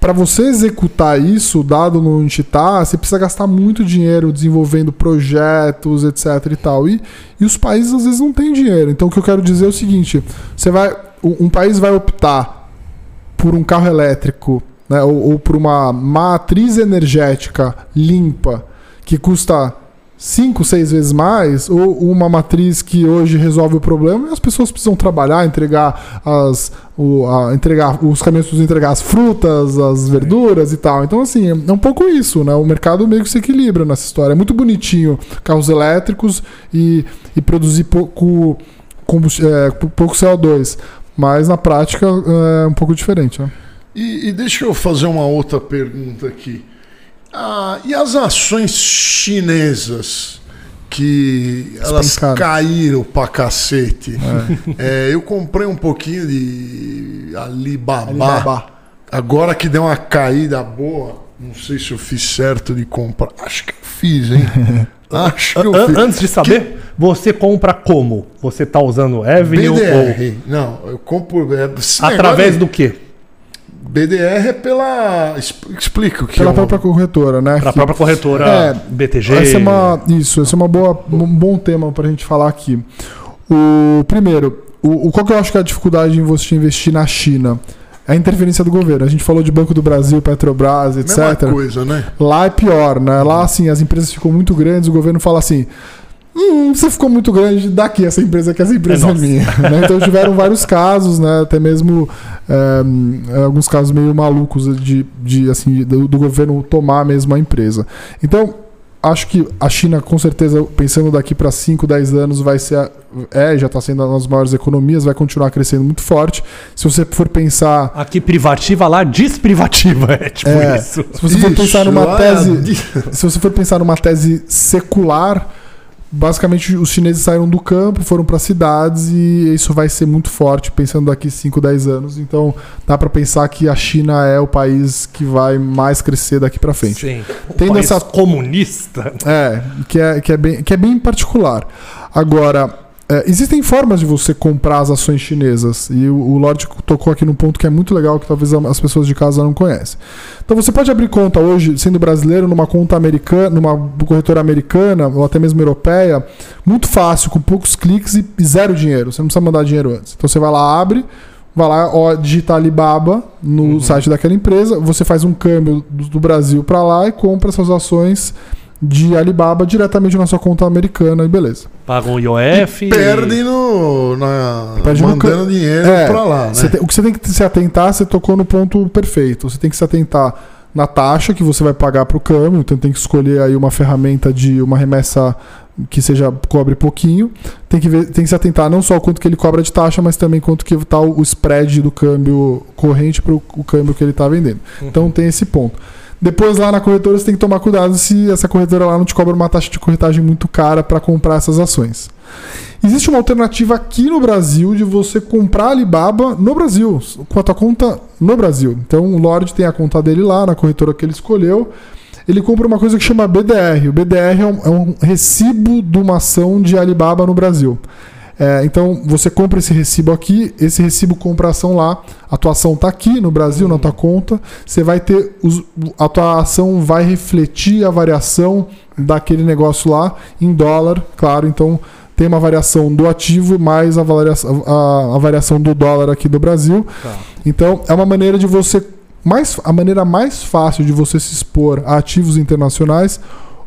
para você executar isso, dado onde está, você precisa gastar muito dinheiro desenvolvendo projetos, etc. e tal. E, e os países às vezes não têm dinheiro. Então o que eu quero dizer é o seguinte: você vai, um um país vai optar por um carro elétrico, né, ou, ou por uma matriz energética limpa que custa 5, 6 vezes mais, ou uma matriz que hoje resolve o problema e as pessoas precisam trabalhar, entregar as o, a- entregar os caminhões precisam entregar as frutas, as verduras e tal. Então assim, é um pouco isso, né? O mercado meio que se equilibra nessa história. É muito bonitinho carros elétricos e, e produzir pouco é, pou- pouco CO2, mas na prática é um pouco diferente, né? E, e deixa eu fazer uma outra pergunta aqui. Ah, e as ações chinesas que elas caíram pra cacete? É, eu comprei um pouquinho de Alibaba. Alibaba. Agora que deu uma caída boa, não sei se eu fiz certo de comprar. Acho que eu fiz, hein? *laughs* Acho que eu fiz. antes de saber, você compra como? Você tá usando Avenue BDR. Não, eu compro. É, ou através do quê? BDR é pela. exp- Explica o que Pela é. própria corretora, né? Para a Que- própria corretora É, BTG. Essa é uma, isso, esse é uma boa, um bom tema para a gente falar aqui. O primeiro, o, o- qual que eu acho que é a dificuldade em você investir na China? É a interferência do governo. A gente falou de Banco do Brasil, Petrobras, etc. Mesma coisa, né? Lá é pior, né? Lá, assim, as empresas ficam muito grandes, o governo fala assim. Hum, você ficou muito grande, daqui essa empresa que essa empresa É é, nossa." minha. né? Então tiveram *laughs* vários casos, né? Até mesmo é, alguns casos meio malucos de, de assim, do, do governo tomar mesmo a empresa. Então, acho que a China, com certeza, pensando daqui para 5, 10 anos, vai ser. a- é, já está sendo uma das maiores economias, vai continuar crescendo muito forte. Se você for pensar Aqui privativa, lá desprivativa. *laughs* É tipo É, isso. se você for pensar numa é tese, se você for pensar numa tese secular, basicamente os chineses saíram do campo, foram para cidades e isso vai ser muito forte pensando daqui 5, 10 anos. Então, dá para pensar que a China é o país que vai mais crescer daqui para frente. Sim. Tendo país essa- comunista. É, que é, que é, bem, que é bem particular. Agora, é, existem formas de você comprar as ações chinesas. E o, o Lorde tocou aqui num ponto que é muito legal, que talvez as pessoas de casa não conhecem. Então você pode abrir conta hoje, sendo brasileiro, numa conta americana, numa corretora americana, ou até mesmo europeia, muito fácil, com poucos cliques e, e zero dinheiro. Você não precisa mandar dinheiro antes. Então você vai lá, abre. Vai lá, ó, digita Alibaba no site daquela empresa, você faz um câmbio do, do Brasil para lá e compra suas ações de Alibaba diretamente na sua conta americana e beleza. Pagam o IOF. Perde no. Na, Perde no mandando ca- dinheiro É, pra lá, né? Tem- o que você tem que se atentar, você tocou no ponto perfeito. Você tem que se atentar na taxa que você vai pagar para o câmbio, então tem que escolher aí uma ferramenta de uma remessa que seja cobre pouquinho. Tem que, ver, tem que se atentar não só o quanto que ele cobra de taxa, mas também quanto que está o spread do câmbio corrente para o câmbio que ele está vendendo. Então tem esse ponto. Depois lá na corretora você tem que tomar cuidado se essa corretora lá não te cobra uma taxa de corretagem muito cara para comprar essas ações. Existe uma alternativa aqui no Brasil de você comprar Alibaba no Brasil, com a tua conta no Brasil. Então o Lorde tem a conta dele lá, na corretora que ele escolheu. Ele compra uma coisa que chama BDR. O BDR é um, é um recibo de uma ação de Alibaba no Brasil. É, então você compra esse recibo aqui, esse recibo compra ação lá, a tua ação está aqui no Brasil, na tua conta, você vai ter. Os, a tua ação vai refletir a variação daquele negócio lá em dólar, claro, então tem uma variação do ativo mais a variação, a, a variação do dólar aqui do Brasil. Tá. Então é uma maneira de você. Mais, a maneira mais fácil de você se expor a ativos internacionais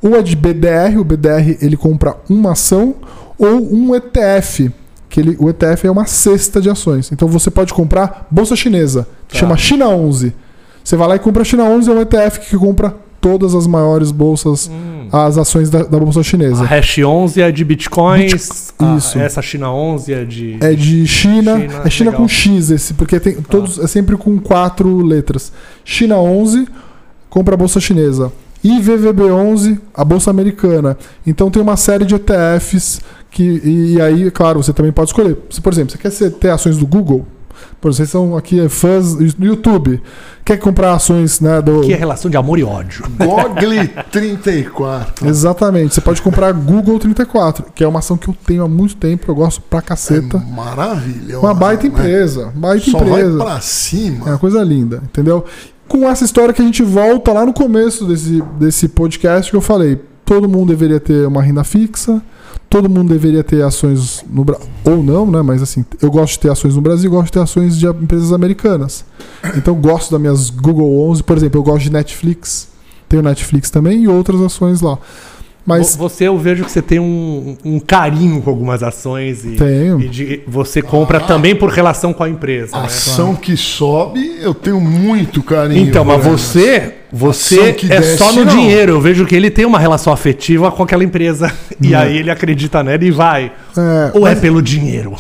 ou é de BDR, o BDR ele compra uma ação, ou um ETF, que ele, o ETF é uma cesta de ações. Então você pode comprar bolsa chinesa, que Tá. chama China 11. Você vai lá e compra a China 11, é um ETF que compra todas as maiores bolsas, as ações da, da bolsa A chinesa. Hash 11 é de bitcoins. Bitco- a- isso. essa China 11 é de. É de China, China, é China legal. Tá. com X esse, porque tem todos é sempre com quatro letras. China 11 compra a bolsa chinesa. IVVB11, a bolsa americana. Então tem uma série de ETFs que e, e aí, claro, você também pode escolher. Se, por exemplo, você quer ser- ter ações do Google, por exemplo, vocês são aqui fãs do YouTube, quer comprar ações, né, do Que é relação de amor e ódio. Gogli 34. *laughs* Exatamente, você pode comprar Google 34, que é uma ação que eu tenho há muito tempo, eu gosto pra caceta. Maravilha. Uma baita empresa, baita Só vai empresa. pra cima. É uma coisa linda, entendeu? Com essa história que a gente volta lá no começo desse, desse podcast que eu falei. Todo mundo deveria ter uma renda fixa, todo mundo deveria ter ações no Brasil. Ou não, né? Mas assim, eu gosto de ter ações no Brasil, gosto de ter ações de empresas americanas. Então gosto das minhas Google 11, por exemplo, eu gosto de Netflix. Tenho Netflix também e outras ações lá. Mas Vo- Você, eu vejo que você tem um, um carinho com algumas ações e, Tenho. e de- você compra também por relação com a empresa. né? Ação que sobe, eu tenho muito carinho. Então, mas você, você é desce, só no não. dinheiro. Eu vejo que ele tem uma relação afetiva com aquela empresa. *laughs* E aí ele acredita nela e vai. é, Ou é mas- pelo dinheiro?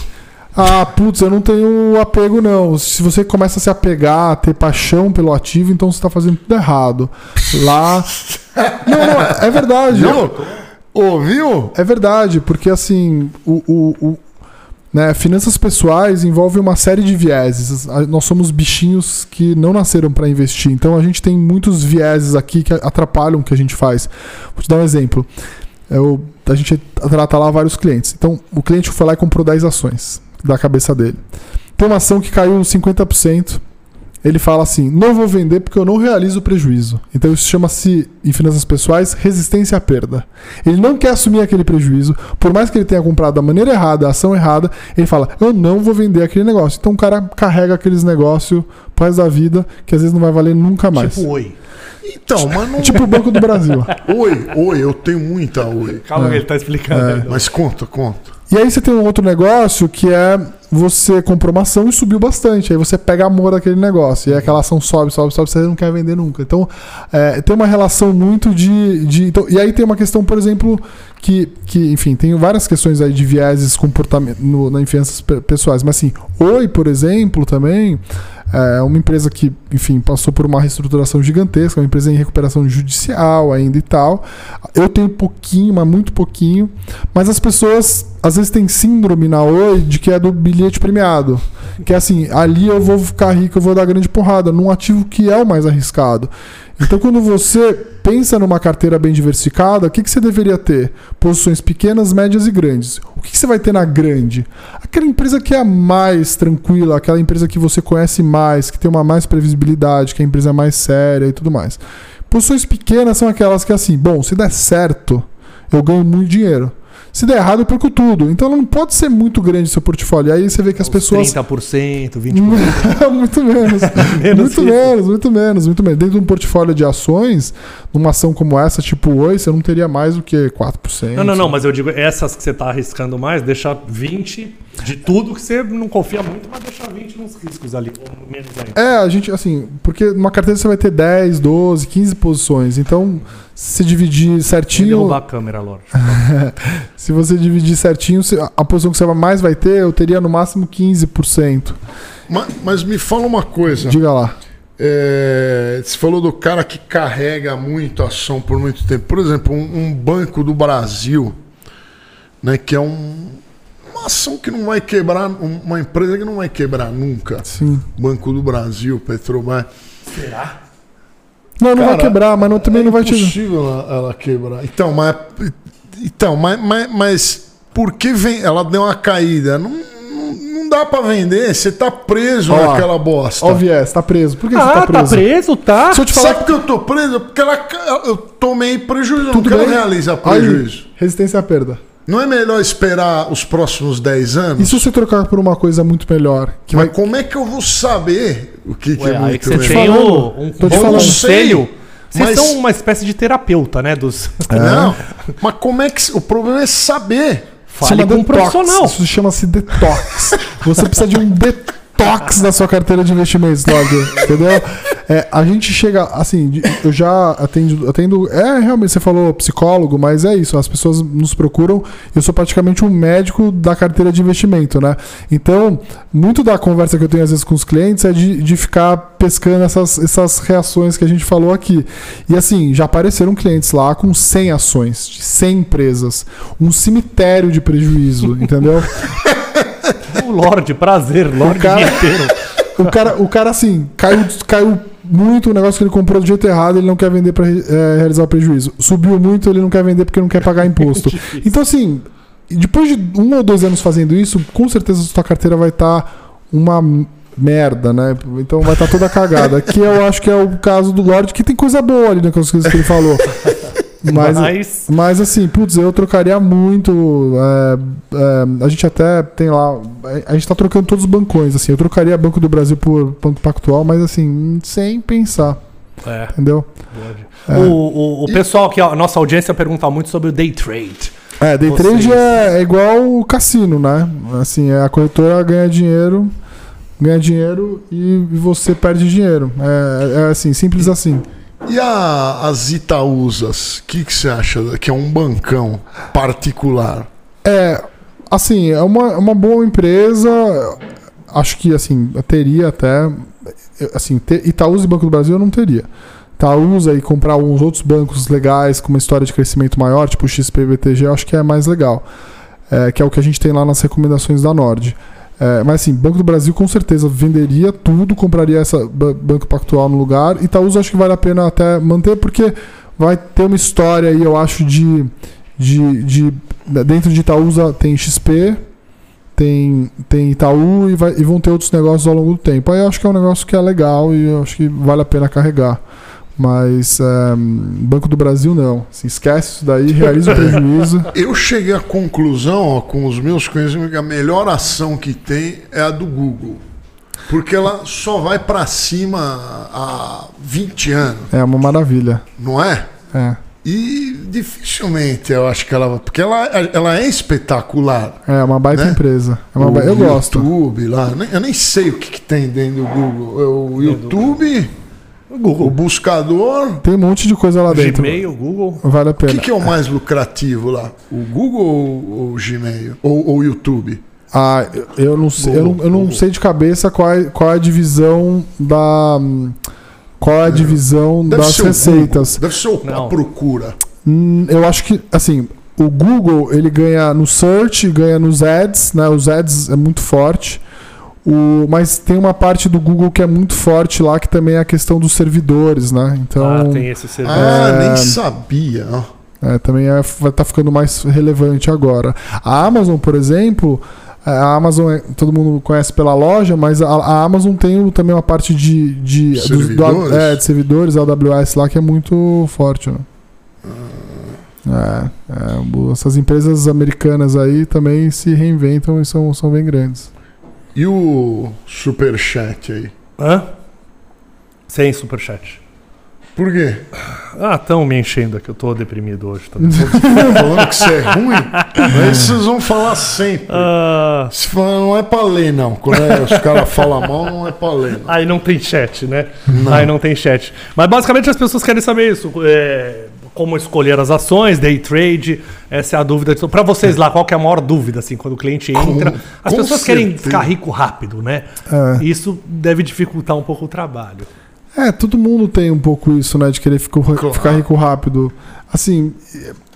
Ah, putz, eu não tenho apego, não. Se você começa a se apegar, a ter paixão pelo ativo, então você tá fazendo tudo errado. Lá. *laughs* Não, não, é verdade. Viu? Ouviu? É verdade, porque assim, o, o- o- né, finanças pessoais envolve uma série de vieses. Nós somos bichinhos que não nasceram para investir, então a gente tem muitos vieses aqui que atrapalham o que a gente faz. Vou te dar um exemplo. Eu, a gente trata lá vários clientes. Então, o cliente foi lá e comprou 10 ações da cabeça dele. Tem uma ação que caiu 50%. Ele fala assim: não vou vender porque eu não realizo prejuízo. Então isso chama-se, em finanças pessoais, resistência à perda. Ele não quer assumir aquele prejuízo, por mais que ele tenha comprado da maneira errada, a ação errada, ele fala: eu não vou vender aquele negócio. Então o cara carrega aqueles negócios pro resto da vida, que às vezes não vai valer nunca mais. Tipo, oi. Então, mas não. Tipo o Banco do Brasil. *laughs* Oi, oi, eu tenho muita oi. Calma que ele tá explicando. É. Mas conta, conta. E aí você tem um outro negócio que é você comprou uma ação e subiu bastante. Aí você pega amor daquele negócio. E aquela ação sobe, sobe, sobe, você não quer vender nunca. Então é, tem uma relação muito de. de então, e aí tem uma questão, por exemplo, que, que enfim, tem várias questões aí de vieses comportamento no, na pe- pessoais. Mas assim, Oi, por exemplo, também. É uma empresa que, enfim, passou por uma reestruturação gigantesca, uma empresa em recuperação judicial ainda e tal. Eu tenho pouquinho, mas muito pouquinho. Mas as pessoas às vezes têm síndrome na Oi de que é do bilhete premiado. Que é assim, ali eu vou ficar rico, eu vou dar grande porrada, num ativo que é o mais arriscado. Então, quando você pensa numa carteira bem diversificada, o que, que você deveria ter? Posições pequenas, médias e grandes. O que, que você vai ter na grande? Aquela empresa que é a mais tranquila, aquela empresa que você conhece mais, que tem uma mais previsibilidade, que a empresa é mais séria e tudo mais. Posições pequenas são aquelas que, assim, bom, se der certo, eu ganho muito dinheiro. Se der errado, eu perco tudo. Então, ela não pode ser muito grande seu portfólio. Aí você vê que as Uns pessoas. 30%, 20%. *laughs* muito menos. *laughs* Menos muito isso. menos, muito menos, muito menos. Dentro de um portfólio de ações, numa ação como essa, tipo Oi, você não teria mais do que 4%. Não, não, não, mas eu digo, essas que você tá arriscando mais, deixa 20 de tudo que você não confia muito, mas deixa 20 nos riscos ali, ou menos ainda. É, a gente, assim, porque numa carteira você vai ter 10, 12, 15 posições. Então, se dividir Vou certinho. derrubar a câmera, Lorde. *laughs* Se você dividir certinho, a posição que você mais vai ter, eu teria no máximo 15%. Ma- Mas, me fala uma coisa. Diga lá. É, você falou do cara que carrega muito ação por muito tempo. Por exemplo, um, um banco do Brasil, né, que é um- uma ação que não vai quebrar, um- uma empresa que não vai quebrar nunca. Sim. Banco do Brasil, Petrobras. Será? Não, não vai Cara, quebrar, mas não, também é não vai te. impossível ela, ela quebrar. Então, mas, então, mas, mas, mas porque vem, ela deu uma caída. Não, não, não dá pra vender, você tá preso Ó naquela bosta. Ó viés, tá preso. Por que você Ah, tá preso? tá preso, tá? Se eu te falar Sabe por que eu tô preso? Porque ela, eu tomei prejuízo, Tudo não quero bem? realizar Aí, prejuízo. resistência à perda. Não é melhor esperar os próximos 10 anos? E se você trocar por uma coisa muito melhor? Que Mas vai... como é que eu vou saber o que, que Ué, é aí muito que você melhor? tem um te bom conselho. Vocês Mas- são uma espécie de terapeuta, né? Dos... Não, mas como é que. O problema é saber. Fale com um profissional. Isso chama-se detox. Você precisa de um detox na sua carteira de investimentos, Log. Entendeu? É, a gente chega, assim, eu já atendo, atendo. É, realmente, você falou psicólogo, mas é isso. As pessoas nos procuram. Eu sou praticamente um médico da carteira de investimento, né? Então, muito da conversa que eu tenho às vezes com os clientes é de, de ficar pescando essas, essas reações que a gente falou aqui. E assim, já apareceram clientes lá com 100 ações, de 100 empresas, um cemitério de prejuízo, entendeu? *laughs* O Lorde, prazer, Lorde cara- inteiro. O cara, o cara assim, caiu, caiu muito o negócio que ele comprou do jeito errado, ele não quer vender para realizar o prejuízo. Subiu muito, ele não quer vender porque não quer pagar imposto. *laughs* então, assim, depois de um ou dois anos fazendo isso, com certeza a sua carteira vai estar uma merda, né? Então vai estar toda cagada. que eu acho que é o caso do Lorde, que tem coisa boa ali nas coisas que ele falou. *laughs* *laughs* Mas, Mas- mas assim, putz, eu trocaria muito. é, é, a gente até tem lá. A gente tá trocando todos os bancões, assim. Eu trocaria Banco do Brasil por Banco Pactual, mas assim, sem pensar, É, entendeu? O, o, o pessoal que a nossa audiência pergunta muito sobre o day trade. É, day Vocês- trade é, é igual o cassino, né? Assim, é, a corretora ganha dinheiro, ganha dinheiro e você perde dinheiro. É, é assim, simples assim. E a, as Itaúsas? O que, você acha? Que é um bancão particular. É, assim, é uma, é uma boa empresa. Acho que, assim, teria até. Assim, ter, Itaúsa e Banco do Brasil eu não teria. Itaúsa e comprar uns outros bancos legais com uma história de crescimento maior, tipo o XPBTG, eu acho que é mais legal. É, que é o que a gente tem lá nas recomendações da Nord. É, mas assim, Banco do Brasil com certeza venderia tudo, compraria essa ba- Banco Pactual no lugar. Itaúsa acho que vale a pena até manter, porque vai ter uma história aí, eu acho, de. de, de dentro de Itaúsa tem XP, tem, tem Itaú e, vai- e vão ter outros negócios ao longo do tempo. Aí eu acho que é um negócio que é legal e eu acho que vale a pena carregar. Mas é, Banco do Brasil não. Se esquece isso daí, realiza o prejuízo. *laughs* Eu cheguei à conclusão, ó, com os meus conhecimentos, que a melhor ação que tem é a do Google. Porque ela só vai pra cima há 20 anos, É uma maravilha. não é? É. E dificilmente eu acho que ela vai. Porque ela, ela é espetacular. É uma baita Né? empresa. É uma O ba- Eu gosto. YouTube lá. Eu nem sei o que, que tem dentro do Google. É O YouTube, O o Google. buscador. Tem um monte de coisa lá dentro. Gmail, Google. Vale a O pena. que, que é o mais lucrativo lá? O Google ou o Gmail? Ou o YouTube? Ah, eu- não sei, eu não, eu não Google. sei de cabeça qual é, qual é a divisão da. Qual é a divisão Deve das o receitas. Google, Deve ser o- a Não. procura. Hum, eu acho que, assim, o Google ele ganha no search, ganha nos ads, né? Os ads é muito forte. O, mas tem uma parte do Google que é muito forte lá, que também é a questão dos servidores, né? Então, ah, tem esse serviço. Ah, É. nem sabia. é, também é, vai estar ficando mais relevante agora. A Amazon, por exemplo, a Amazon é- todo mundo conhece pela loja, mas a, a Amazon tem o- também uma parte de, de, dos- do- Servidores? é, de servidores, AWS lá, que é muito forte. Né? É, é, bo- essas empresas americanas aí também se reinventam e são, são bem grandes. E o Superchat aí? Hã? Sem superchat. Por quê? Ah, estão me enchendo aqui. Eu tô deprimido hoje. Tá Falando que você é ruim? Mas vocês vão falar sempre. ah, Se fala, não é pra ler, não. Quando é- os caras falam mal, não é pra ler. Não. aí não tem chat, né? Não. Aí não tem chat. Mas basicamente as pessoas querem saber isso. é, como escolher as ações, day trade. Essa é a dúvida. Para vocês lá, qual que é a maior dúvida, assim, quando o cliente entra? As com pessoas querem certeza. ficar rico rápido, né? É. Isso deve dificultar um pouco o trabalho. É, todo mundo tem um pouco isso, né? De querer ficar, Claro. ficar rico rápido. Assim,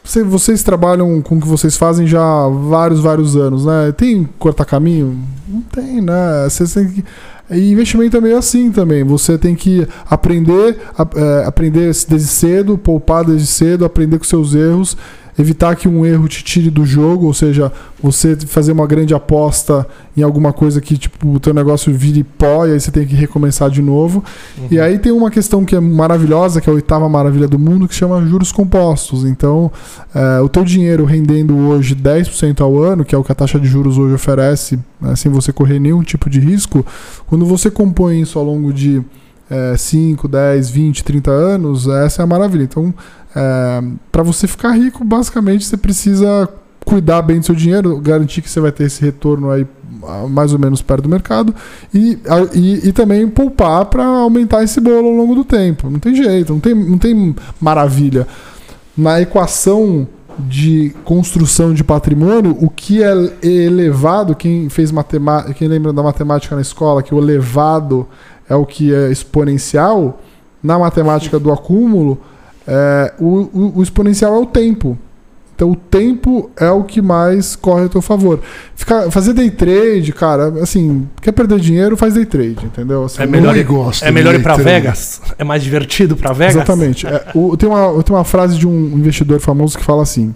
você- vocês trabalham com o que vocês fazem já há vários, vários anos, né? Tem cortar caminho? Não tem, né? Vocês têm que. E investimento é meio assim também. Você tem que aprender, a- é, aprender desde cedo, poupar desde cedo, aprender com seus erros evitar que um erro te tire do jogo, ou seja, você fazer uma grande aposta em alguma coisa que tipo o teu negócio vire pó e aí você tem que recomeçar de novo. E aí tem uma questão que é maravilhosa, que é a oitava maravilha do mundo, que chama juros compostos. Então, é, o teu dinheiro rendendo hoje 10% ao ano, que é o que a taxa de juros hoje oferece, né, sem você correr nenhum tipo de risco, quando você compõe isso ao longo de é, 5, 10, 20, 30 anos, essa é a maravilha. Então, para você ficar rico, basicamente você precisa cuidar bem do seu dinheiro, garantir que você vai ter esse retorno aí mais ou menos perto do mercado e, e, e também poupar para aumentar esse bolo ao longo do tempo. Não tem jeito, não tem, não tem maravilha. Na equação de construção de patrimônio, o que é elevado, quem fez matemática, quem lembra da matemática na escola, que o elevado é o que é exponencial, na matemática do acúmulo, é, o, o- o exponencial é o tempo. Então o tempo é o que mais corre a teu favor. Ficar, fazer day trade, cara, assim, quer perder dinheiro, faz day trade, entendeu? Assim, É melhor, ir, gosto é melhor ir pra trade. Vegas? É mais divertido pra Vegas? Exatamente. É, o- tem, uma, tem uma frase de um investidor famoso que fala assim: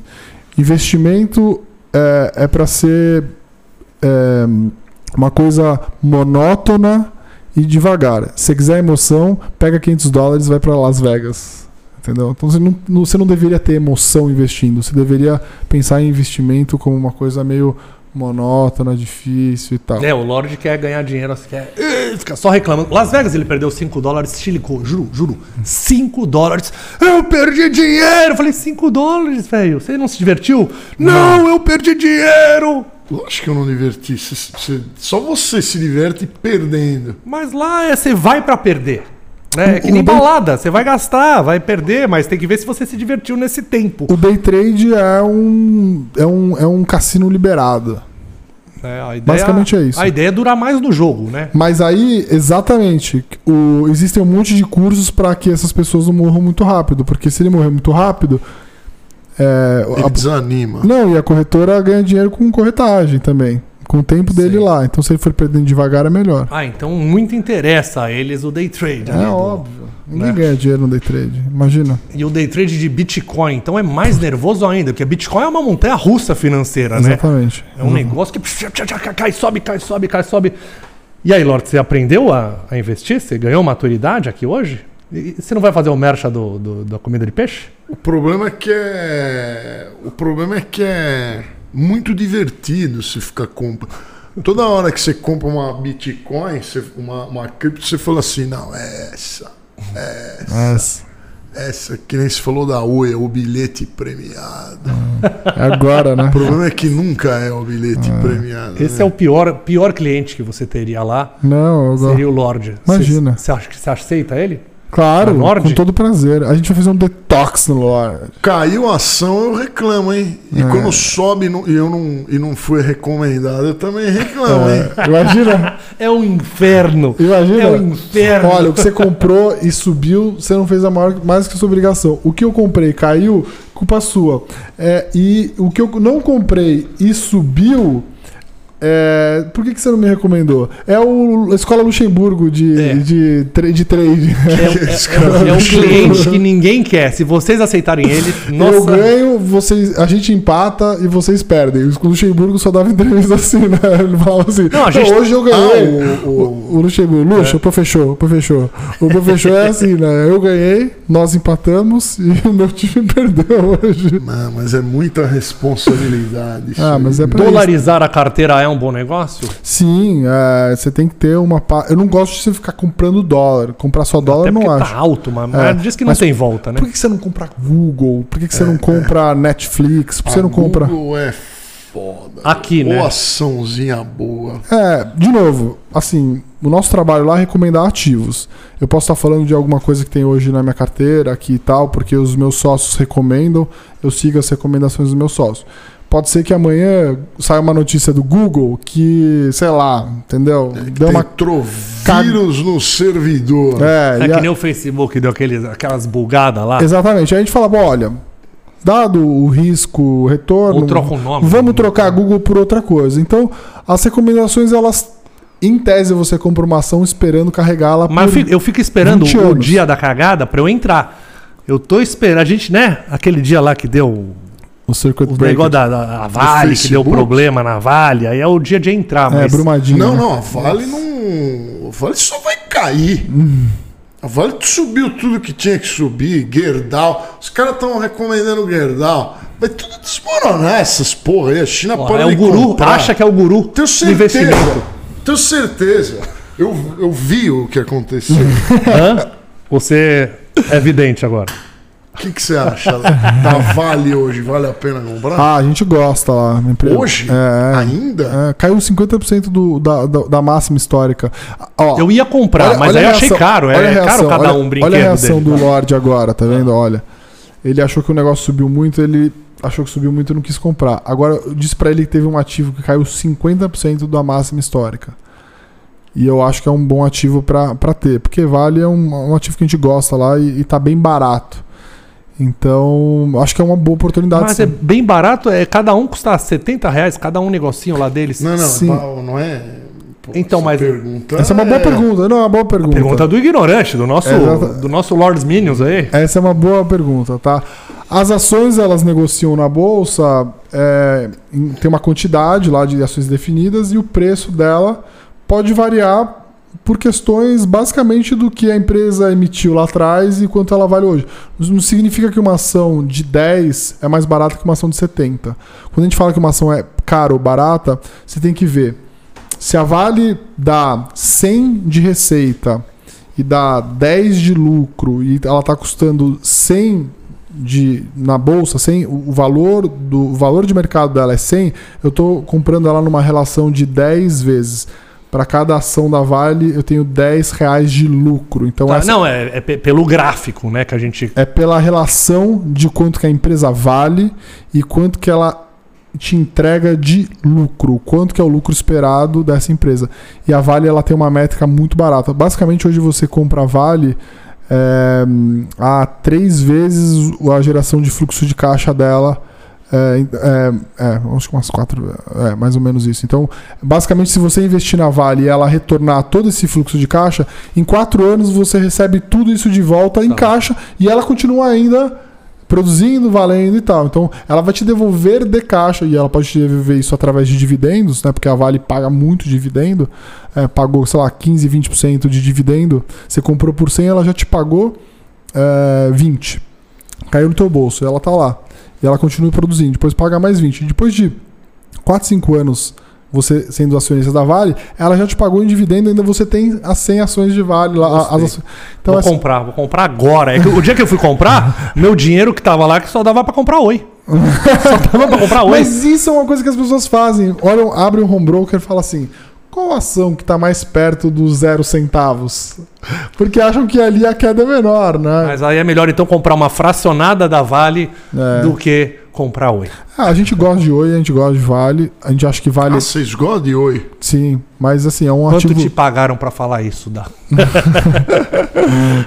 investimento é, é para ser é, uma coisa monótona e devagar. Se quiser emoção, pega 500 dólares e vai para Las Vegas. Entendeu? Então você não, não- você não deveria ter emoção investindo. Você deveria pensar em investimento como uma coisa meio monótona, difícil e tal. É, o Lorde quer ganhar dinheiro, você quer. eh, Fica só reclamando. Las Vegas ele perdeu 5 dólares, chilicou, juro, juro. 5 dólares. Eu perdi dinheiro! Eu falei, 5 dólares, velho. Você não se divertiu? Não, eu perdi dinheiro! Lógico que eu não diverti. Só você se diverte perdendo. Mas lá é, você vai pra perder. Né? É que O- nem bem- balada, você vai gastar, vai perder, mas tem que ver se você se divertiu nesse tempo. O day trade é um, é um, é um cassino liberado. É, a ideia, Basicamente é isso. A ideia é durar mais no jogo, né? Mas aí, exatamente, o, existem um monte de cursos para que essas pessoas não morram muito rápido. Porque se ele morrer muito rápido. É, Ele a- desanima. não, e a corretora ganha dinheiro com corretagem também. Com o tempo dele Sim. lá. Então, se ele for perdendo devagar, é melhor. Ah, então muito interessa a eles o day trade. É do- óbvio. Ninguém né? ganha dinheiro no day trade. Imagina. E o day trade de Bitcoin, então é mais nervoso ainda, porque Bitcoin é uma montanha russa financeira, né? Exatamente. É um negócio que cai, sobe, cai, sobe, cai, sobe. E aí, Lorde, você aprendeu a, a investir? Você ganhou maturidade aqui hoje? E você não vai fazer o mercha do, do- da comida de peixe? O problema é que é. O problema é que é muito divertido se ficar compra. Toda hora que você compra uma Bitcoin, você- uma, uma cripto, você fala assim, não, é essa, Mas, essa, que nem se falou da Oi, é o bilhete premiado. é agora, né? O problema é que nunca é o bilhete premiado. Esse né? é o pior, pior cliente que você teria lá, Não, gosto. seria o Lorde. Imagina. Você, você acha que você aceita ele? Claro, com todo prazer. A gente vai fazer um detox no Lorde. Caiu a ação, eu reclamo, hein? E É. quando sobe e eu não, e não fui recomendado, eu também reclamo, hein? É, imagina, *laughs* É um inferno. imagina. É um inferno. Olha, o que você comprou e subiu, você não fez a maior, mais que a sua obrigação. O que eu comprei caiu, culpa sua. É, e o que eu não comprei e subiu, é, por que, que você não me recomendou? É o a Escola Luxemburgo de, É. de, tra- de trade. É, *laughs* é- é um cliente que ninguém quer. Se vocês aceitarem ele, *laughs* nossa. Eu ganho, vocês, a gente empata e vocês perdem. O Luxemburgo só dava entrevista assim, né? *laughs* Ele falava assim: Não, a gente- "Não, hoje eu ganhei. Ah, o- o, o Luxemburgo, Luxo, o professor, o professor. O professor é assim, né? Eu ganhei, nós empatamos e o meu time perdeu hoje. Não, mas é muita responsabilidade. isso Ah, mas é Dolarizar a carteira é um bom negócio? Sim, é, você tem que ter uma. pa- Eu não gosto de você ficar comprando dólar. Comprar só dólar Até não porque acho. tá alto, mas, É, mas diz que não mas tem volta, né? Por que você não compra Google? Por que você não compra Netflix? Por que você não compra. Google é foda. Aqui, né? açãozinha boa. É, de novo, assim, o nosso trabalho lá é recomendar ativos. Eu posso estar falando de alguma coisa que tem hoje na minha carteira aqui e tal, porque os meus sócios recomendam, eu sigo as recomendações dos meus sócios. Pode ser que amanhã saia uma notícia do Google que, sei lá, entendeu? Deu Tem uma. trovírus no servidor. É, É que a- nem o Facebook deu aqueles, aquelas bugadas lá. Exatamente. Aí a gente fala, bom, olha, dado o risco, o retorno, Ou troca o nome. vamos trocar Google por outra coisa. Então, as recomendações, elas, em tese, você compra uma ação esperando carregá-la Mas eu por... fico, eu fico esperando 20 o dia da cagada pra eu entrar. Eu tô esperando. A gente, né? Aquele dia lá que deu O circuit O breaker. negócio da, da a Vale, que deu problema na Vale, aí é o dia de entrar, É, mas... Brumadinho. Não, né? não, a Vale não. A Vale só vai cair. A Vale subiu tudo que tinha que subir, Gerdau. Os caras estão recomendando o Gerdau. Vai tudo desmoronar essas porra aí. A China Ó, pode é o guru, acha que é o guru Tenho certeza. investimento. Tenho certeza. Eu, eu vi o que aconteceu. *laughs* Hã? Você é vidente agora. O que, que você acha da Vale hoje? Vale a pena comprar? Ah, a gente gosta lá. na empresa. hoje? É, Ainda? é, caiu 50% do, da, da, da máxima histórica. Ó, Eu ia comprar, olha- mas olha aí eu achei caro. olha a É caro reação, cada olha- um brinquedo Olha a reação dele. do Lorde agora, tá vendo? Olha. Ele achou que o negócio subiu muito, ele achou que subiu muito e não quis comprar. Agora, eu disse pra ele que teve um ativo que caiu 50% da máxima histórica. E eu acho que é um bom ativo pra pra ter. Porque Vale é um, um ativo que a gente gosta lá e, e tá bem barato. Então, acho que é uma boa oportunidade. Mas sim. é bem barato, é cada um custa 70 reais, cada um negocinho lá deles. Não, não, Sim. não, é. Pô, Então, essa mas- Pergunta Essa é uma boa pergunta. Não, é uma boa pergunta. Pergunta do ignorante, do nosso, É, do nosso Lords Minions aí. Essa é uma boa pergunta, tá? As ações elas negociam na bolsa, é, em- tem uma quantidade lá de ações definidas e o preço dela pode variar por questões basicamente do que a empresa emitiu lá atrás e quanto ela vale hoje. Não significa que uma ação de 10 é mais barata que uma ação de 70. Quando a gente fala que uma ação é cara ou barata, você tem que ver se a Vale dá 100 de receita e dá 10 de lucro e ela está custando 100 de, na bolsa, 100, o o valor do o valor de mercado dela é 100, eu estou comprando ela numa relação de 10 vezes. Para cada ação da Vale, eu tenho 10 reais de lucro. Então, Tá, essa não, é, é pe- pelo gráfico, né, que a gente... é pela relação de quanto que a empresa vale e quanto que ela te entrega de lucro, quanto que é o lucro esperado dessa empresa. E a Vale ela tem uma métrica muito barata. Basicamente hoje você compra a Vale é, a três vezes a geração de fluxo de caixa dela. É, é, é, acho que umas quatro, é, mais ou menos isso. Então, basicamente, se você investir na Vale e ela retornar todo esse fluxo de caixa, em quatro anos você recebe tudo isso de volta em Tá. caixa e ela continua ainda produzindo, valendo e tal. Então, ela vai te devolver de caixa e ela pode te devolver isso através de dividendos, né? Porque a Vale paga muito dividendo, é, pagou, sei lá, 15, 20% de dividendo. Você comprou por 100, ela já te pagou é, 20. Caiu no teu bolso, ela tá lá. E ela continua produzindo, depois paga mais 20. Depois de 4, 5 anos você sendo acionista da Vale, ela já te pagou em dividendo, ainda você tem as 100 ações de Vale lá. As. Então, vou assim, comprar, vou comprar agora. É o dia que eu fui comprar, *laughs* meu dinheiro que tava lá que só dava pra comprar oi. *laughs* só dava pra comprar oi. Mas isso é uma coisa que as pessoas fazem. Olham, abrem um home broker e falam assim: qual ação que está mais perto dos zero centavos? Porque acham que ali a queda é menor, né? Mas aí é melhor então comprar uma fracionada da Vale É. do que comprar oi. Ah, a gente gosta de Oi, a gente gosta de Vale, a gente acha que Vale Ah, vocês gostam de oi? sim, mas assim, é um Quanto ativo. te pagaram pra falar isso? Da... *laughs*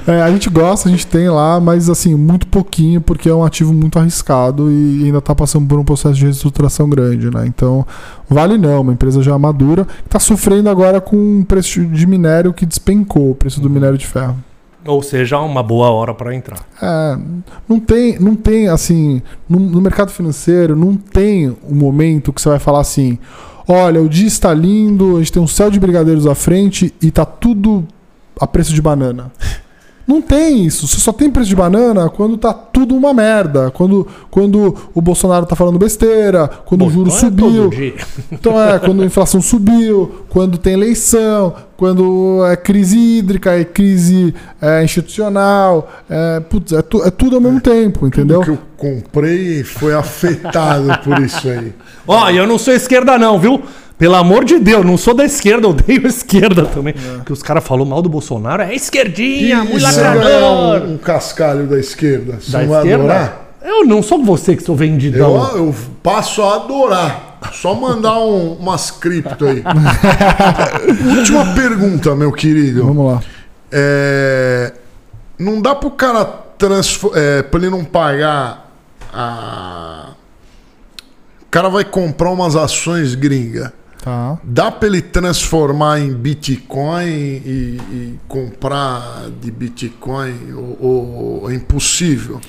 É, a gente gosta, a gente tem lá, mas assim, muito pouquinho, porque é um ativo muito arriscado e ainda está passando por um processo de reestruturação grande, né? Então, Vale não, uma empresa já madura, está sofrendo agora com um preço de minério que despencou, o preço do minério de ferro. Ou seja, uma boa hora pra entrar. É, não tem, não tem assim, no, no mercado financeiro não tem um momento que você vai falar assim, olha, o dia está lindo, a gente tem um céu de brigadeiros à frente e tá tudo a preço de banana. Não tem isso. Você só tem preço de banana quando tá tudo uma merda. Quando, quando o Bolsonaro tá falando besteira, quando o juro é subiu. dia. *laughs* Então é, quando a inflação subiu, quando tem eleição, quando é crise hídrica, é crise é, institucional, é, putz, é, tu- é tudo ao mesmo tempo, entendeu? Tudo que eu comprei foi afetado por isso aí. Ó, e eu não sou esquerda não, viu? Pelo amor de Deus, não sou da esquerda, eu odeio a esquerda também. Que os caras falaram mal do Bolsonaro, é esquerdinha, muito eu lacrador. um, um cascalho da esquerda, você Da não vai esquerda? adorar? Eu não sou você que sou Eu, vendidão. eu passo a adorar. Só mandar um, umas cripto aí. *laughs* Última pergunta, meu querido. Vamos lá. É, não dá pro cara transformar. É, pra ele não pagar a. O cara vai comprar umas ações gringa. Tá. Dá pra ele transformar em Bitcoin e, e comprar de Bitcoin ou, ou é impossível?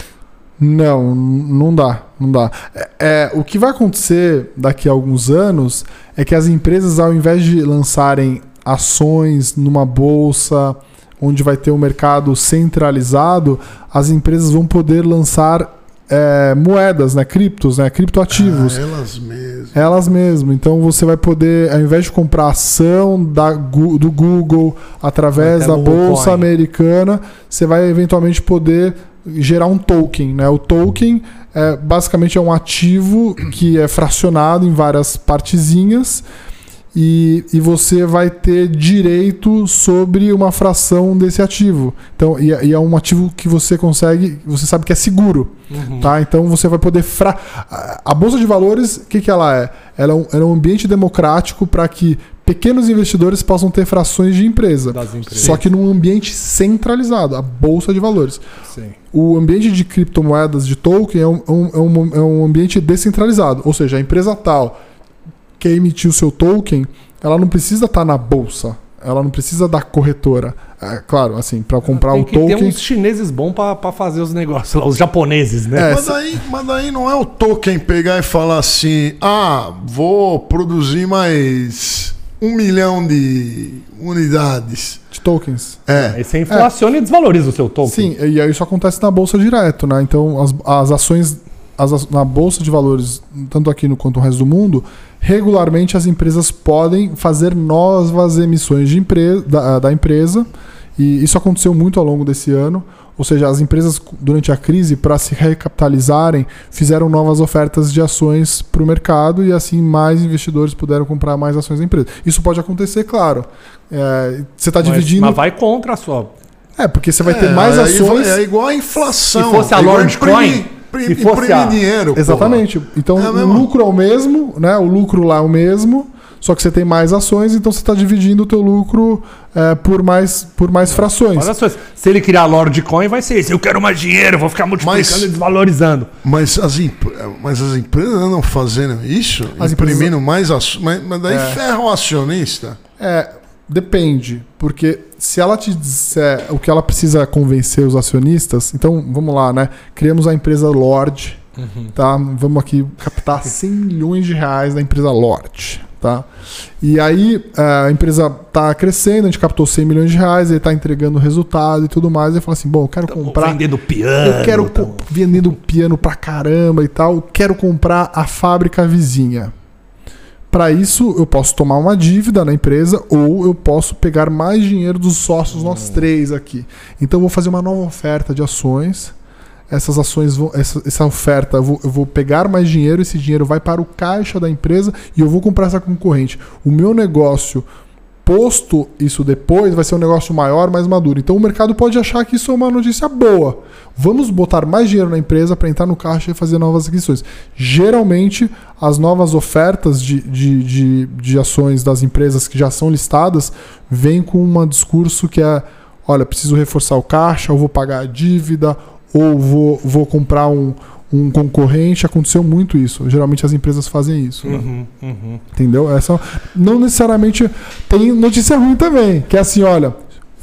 Não, não dá, não dá. É, é, o que vai acontecer daqui a alguns anos é que as empresas, ao invés de lançarem ações numa bolsa onde vai ter um mercado centralizado, as empresas vão poder lançar é, moedas, né, criptos, né, criptoativos. Ah, elas mesmas. Elas mesmo. Então você vai poder, ao invés de comprar ação da, do Google através da bolsa Coin. americana, você vai eventualmente poder gerar um token. Né? O token é, basicamente é um ativo que é fracionado em várias partezinhas. E, e você vai ter direito sobre uma fração desse ativo. Então, e, é- e é um ativo que você consegue, você sabe que é seguro. Tá? Então você vai poder. Fra... A- Bolsa de Valores, o que, que ela é? Ela é um, ela é um ambiente democrático para que pequenos investidores possam ter frações de empresa. Só que num ambiente centralizado, a Bolsa de Valores. Sim. O ambiente de criptomoedas de token é um, é um- é um- é um ambiente descentralizado. Ou seja, a empresa tal que emitiu o seu token, ela não precisa estar na bolsa. Ela não precisa da corretora. É, claro, assim, para comprar Tem o que token. uns chineses bons pra fazer os negócios lá, os japoneses, né? É, Mas daí, mas daí não é o token pegar e falar assim: ah, vou produzir mais um milhão de unidades. De tokens. É. Aí você inflaciona e desvaloriza o seu token. Sim, e aí isso acontece na bolsa direto, né? Então as, as ações as, na bolsa de valores, tanto aqui no quanto no resto do mundo, regularmente as empresas podem fazer novas emissões de empre da, da empresa. E isso aconteceu muito ao longo desse ano. Ou seja, as empresas, durante a crise, para se recapitalizarem, fizeram novas ofertas de ações para o mercado e assim mais investidores puderam comprar mais ações da empresa. Isso pode acontecer, claro. É, você está dividindo. Mas vai contra a sua. É, porque você vai ter É, mais aí ações. É igual a inflação. Se fosse a é Lord Coin, imprimir- se fosse imprimir a- dinheiro. Exatamente. Então É o mesmo? lucro é o mesmo, né? O lucro lá é o mesmo, só que você tem mais ações, então você está dividindo o teu lucro é, por mais por mais frações. Olha só, se ele criar Lord Coin, vai ser isso. Eu quero mais dinheiro, vou ficar multiplicando Mas- e desvalorizando. Mas as, imp- mas as empresas andam fazendo isso? As imprimindo mais ações. Mas, mas daí É. ferra o acionista. É, depende, porque se ela te disser o que ela precisa convencer os acionistas, então vamos lá, né? Criamos a empresa Lord, tá? Vamos aqui captar *laughs* 100 milhões de reais da empresa Lord, tá? E aí a empresa tá crescendo, a gente captou 100 milhões de reais, ele tá entregando resultado e tudo mais, e fala assim, bom, eu quero comprar Vendendo piano. eu quero co- vendendo piano pra caramba e tal, quero comprar a fábrica vizinha. Para isso, eu posso tomar uma dívida na empresa ou eu posso pegar mais dinheiro dos sócios, nós três aqui. Então, eu vou fazer uma nova oferta de ações. Essas ações vão. Essa, essa oferta, eu vou, eu vou pegar mais dinheiro, esse dinheiro vai para o caixa da empresa e eu vou comprar essa concorrente. O meu negócio, posto isso depois, vai ser um negócio maior, mais maduro. Então, o mercado pode achar que isso é uma notícia boa. Vamos botar mais dinheiro na empresa para entrar no caixa e fazer novas aquisições. Geralmente, as novas ofertas de, de, de, de ações das empresas que já são listadas vêm com um discurso que é: olha, preciso reforçar o caixa, ou vou pagar a dívida, ou vou, vou comprar um, um concorrente. Aconteceu muito isso. Geralmente as empresas fazem isso. né? Uhum, uhum. Entendeu? Essa não necessariamente tem notícia ruim também, que é assim, olha,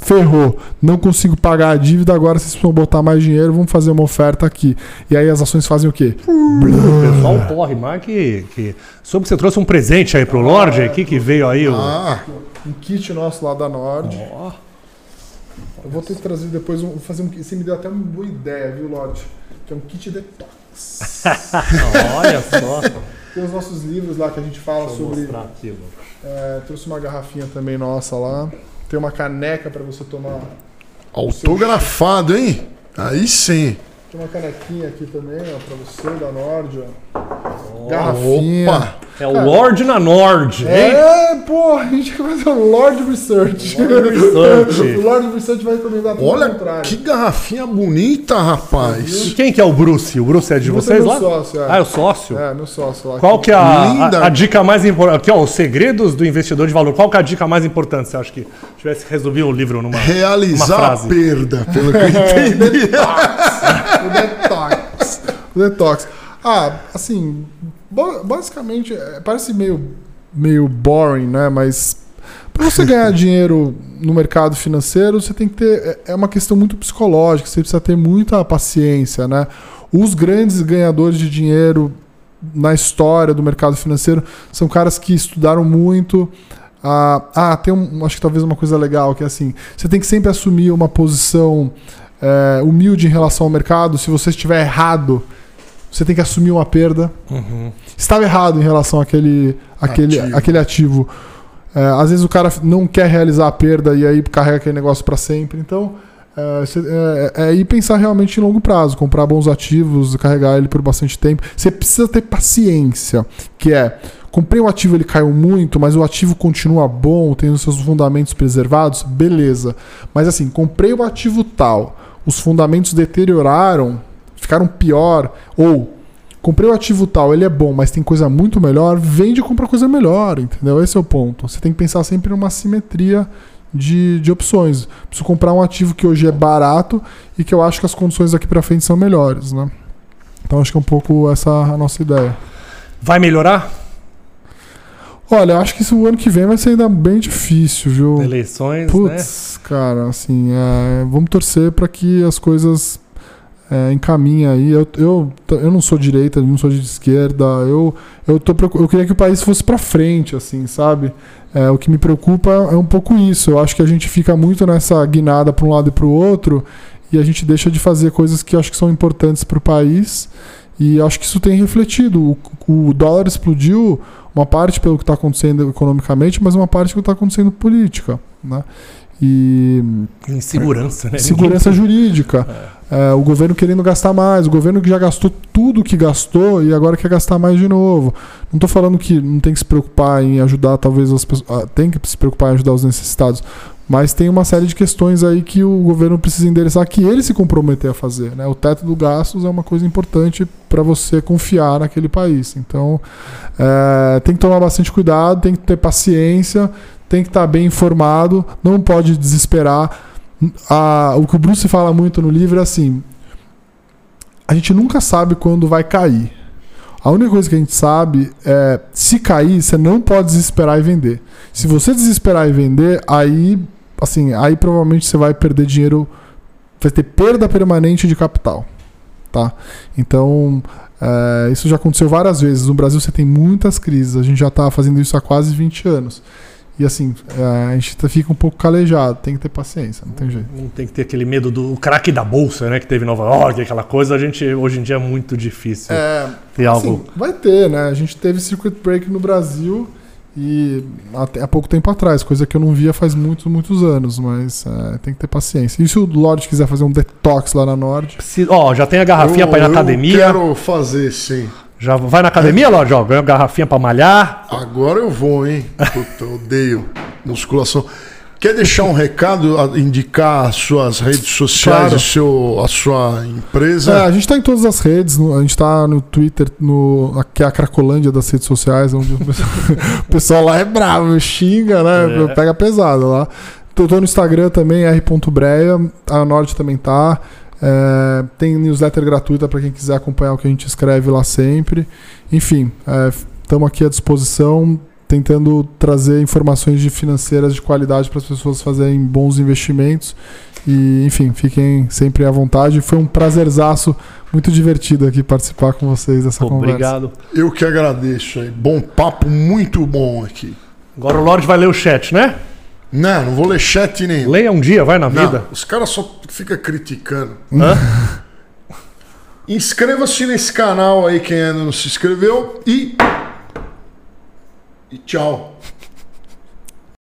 ferrou, não consigo pagar a dívida, agora vocês precisam botar mais dinheiro, vamos fazer uma oferta aqui. E aí as ações fazem o quê? O pessoal corre mais que, que. Soube que você trouxe um presente aí pro Lorde aqui, que veio aí o. Ah, Um kit nosso lá da Nord. Ó, Eu vou ter que trazer depois um, fazer um Você me deu até uma boa ideia, viu, Lorde? Que é um kit detox. *laughs* olha só. Tem os nossos livros lá que a gente fala Deixa eu sobre. mostrar aqui, é, trouxe uma garrafinha também nossa lá. Tem uma caneca para você tomar. autografado, hein? Aí sim. Tem uma canequinha aqui também, ó, pra você, da Nord, ó. Garrafinha. Opa! É o Lorde na Nord, hein? É, porra, a gente vai fazer *laughs* o Lord Research. Research. o Lord Research vai recomendar tudo Olha contrário. que garrafinha bonita, rapaz. Quem que é o Bruce? O Bruce é de Bruce vocês é meu lá? sócio, é. Ah, é o sócio? É, meu sócio lá. Qual que é a, a, a dica mais importante? Aqui, ó, os segredos do investidor de valor. Qual que é a dica mais importante? Você acha que tivesse que resumir o livro numa, numa Realizar a frase? perda, pelo que eu *laughs* entendi. *laughs* O detox. o detox. Ah, assim, ba- basicamente, é, parece meio, meio boring, né? Mas para você ganhar *laughs* dinheiro no mercado financeiro, você tem que ter. É é uma questão muito psicológica, você precisa ter muita paciência, né? Os grandes ganhadores de dinheiro na história do mercado financeiro são caras que estudaram muito. Ah, ah, tem um, acho que talvez uma coisa legal que é assim: você tem que sempre assumir uma posição é, humilde em relação ao mercado. Se você estiver errado, você tem que assumir uma perda. Estava errado em relação àquele, àquele, Ativo. àquele ativo. É, às vezes o cara não quer realizar a perda e aí carrega aquele negócio para sempre. Então, é, é, é ir pensar realmente em longo prazo, comprar bons ativos, carregar ele por bastante tempo. Você precisa ter paciência, que é comprei o ativo, ele caiu muito, mas o ativo continua bom, tem os seus fundamentos preservados, beleza. Mas assim, comprei o ativo tal, os fundamentos deterioraram, ficaram pior, ou comprei o ativo tal, ele é bom, mas tem coisa muito melhor, vende e compra coisa melhor, entendeu? Esse é o ponto. Você tem que pensar sempre numa simetria de, de opções. Preciso comprar um ativo que hoje é barato e que eu acho que as condições daqui para frente são melhores, né? Então acho que é um pouco essa a nossa ideia. Vai melhorar? Olha, eu acho que isso o ano que vem vai ser ainda bem difícil, viu? Eleições, né? Putz, cara, assim, é, vamos torcer para que as coisas é, encaminhem aí. Eu, eu, eu não sou direita, não sou de esquerda. Eu, eu, tô, eu queria que o país fosse para frente, assim, sabe? É, o que me preocupa é um pouco isso. Eu acho que a gente fica muito nessa guinada para um lado e para o outro e a gente deixa de fazer coisas que acho que são importantes para o país. E acho que isso tem refletido. O, o dólar explodiu, uma parte pelo que está acontecendo economicamente, mas uma parte pelo que está acontecendo política. Né? E Insegurança, né? segurança *laughs* jurídica. É, o governo querendo gastar mais, o governo que já gastou tudo que gastou e agora quer gastar mais de novo. Não estou falando que não tem que se preocupar em ajudar, talvez as pessoas. ah, Tem que se preocupar em ajudar os necessitados. Mas tem uma série de questões aí que o governo precisa endereçar, que ele se comprometer a fazer. Né? O teto do gastos é uma coisa importante para você confiar naquele país. Então, é, tem que tomar bastante cuidado, tem que ter paciência, tem que estar bem informado, não pode desesperar. A- o que o Bruce fala muito no livro é assim: a gente nunca sabe quando vai cair. A única coisa que a gente sabe é se cair, você não pode desesperar e vender. Se você desesperar e vender, aí, assim, aí provavelmente você vai perder dinheiro, vai ter perda permanente de capital, tá? Então, é, isso já aconteceu várias vezes. No Brasil você tem muitas crises. A gente já está fazendo isso há quase 20 anos. E assim, é, a gente tá- fica um pouco calejado. Tem que ter paciência, não tem jeito. Não tem que ter aquele medo do craque da bolsa, né? Que teve em Nova York, aquela coisa. A gente, hoje em dia, é muito difícil É, ter algo. Assim, vai ter, né? A gente teve circuit break no Brasil e até há pouco tempo atrás, coisa que eu não via faz muitos, muitos anos, mas é, tem que ter paciência. E se o Lorde quiser fazer um detox lá na Nord, Ó, já tem a garrafinha pra ir na eu academia. quero fazer sim. Já vai na academia, Lorde? Ó, ganha garrafinha pra malhar. Agora eu vou, hein? Puta, eu odeio musculação. Quer deixar um recado, indicar as suas redes sociais, Claro. o seu, a sua É, empresa? a gente tá em todas as redes, no- a gente tá no Twitter, no, que é a Cracolândia das redes sociais, onde o pessoal, *laughs* o pessoal lá é bravo, xinga, né? É. Pega pesado lá. Tô, tô no Instagram também, r.breia, a Norte também tá. É, tem newsletter gratuita para quem quiser acompanhar o que a gente escreve lá sempre. Enfim, estamos aqui à disposição, tentando trazer informações de financeiras de qualidade para as pessoas fazerem bons investimentos. E, enfim, fiquem sempre à vontade. Foi um prazerzaço, muito divertido aqui participar com vocês dessa conversa. Obrigado. Eu que agradeço aí. Bom papo, muito bom aqui. Agora o Lorde vai ler o chat, né? Não, não vou ler chat nenhum. Leia um dia, vai na Não, vida. os caras só ficam criticando. Hã? *laughs* Inscreva-se nesse canal aí, quem ainda não se inscreveu. E. E tchau.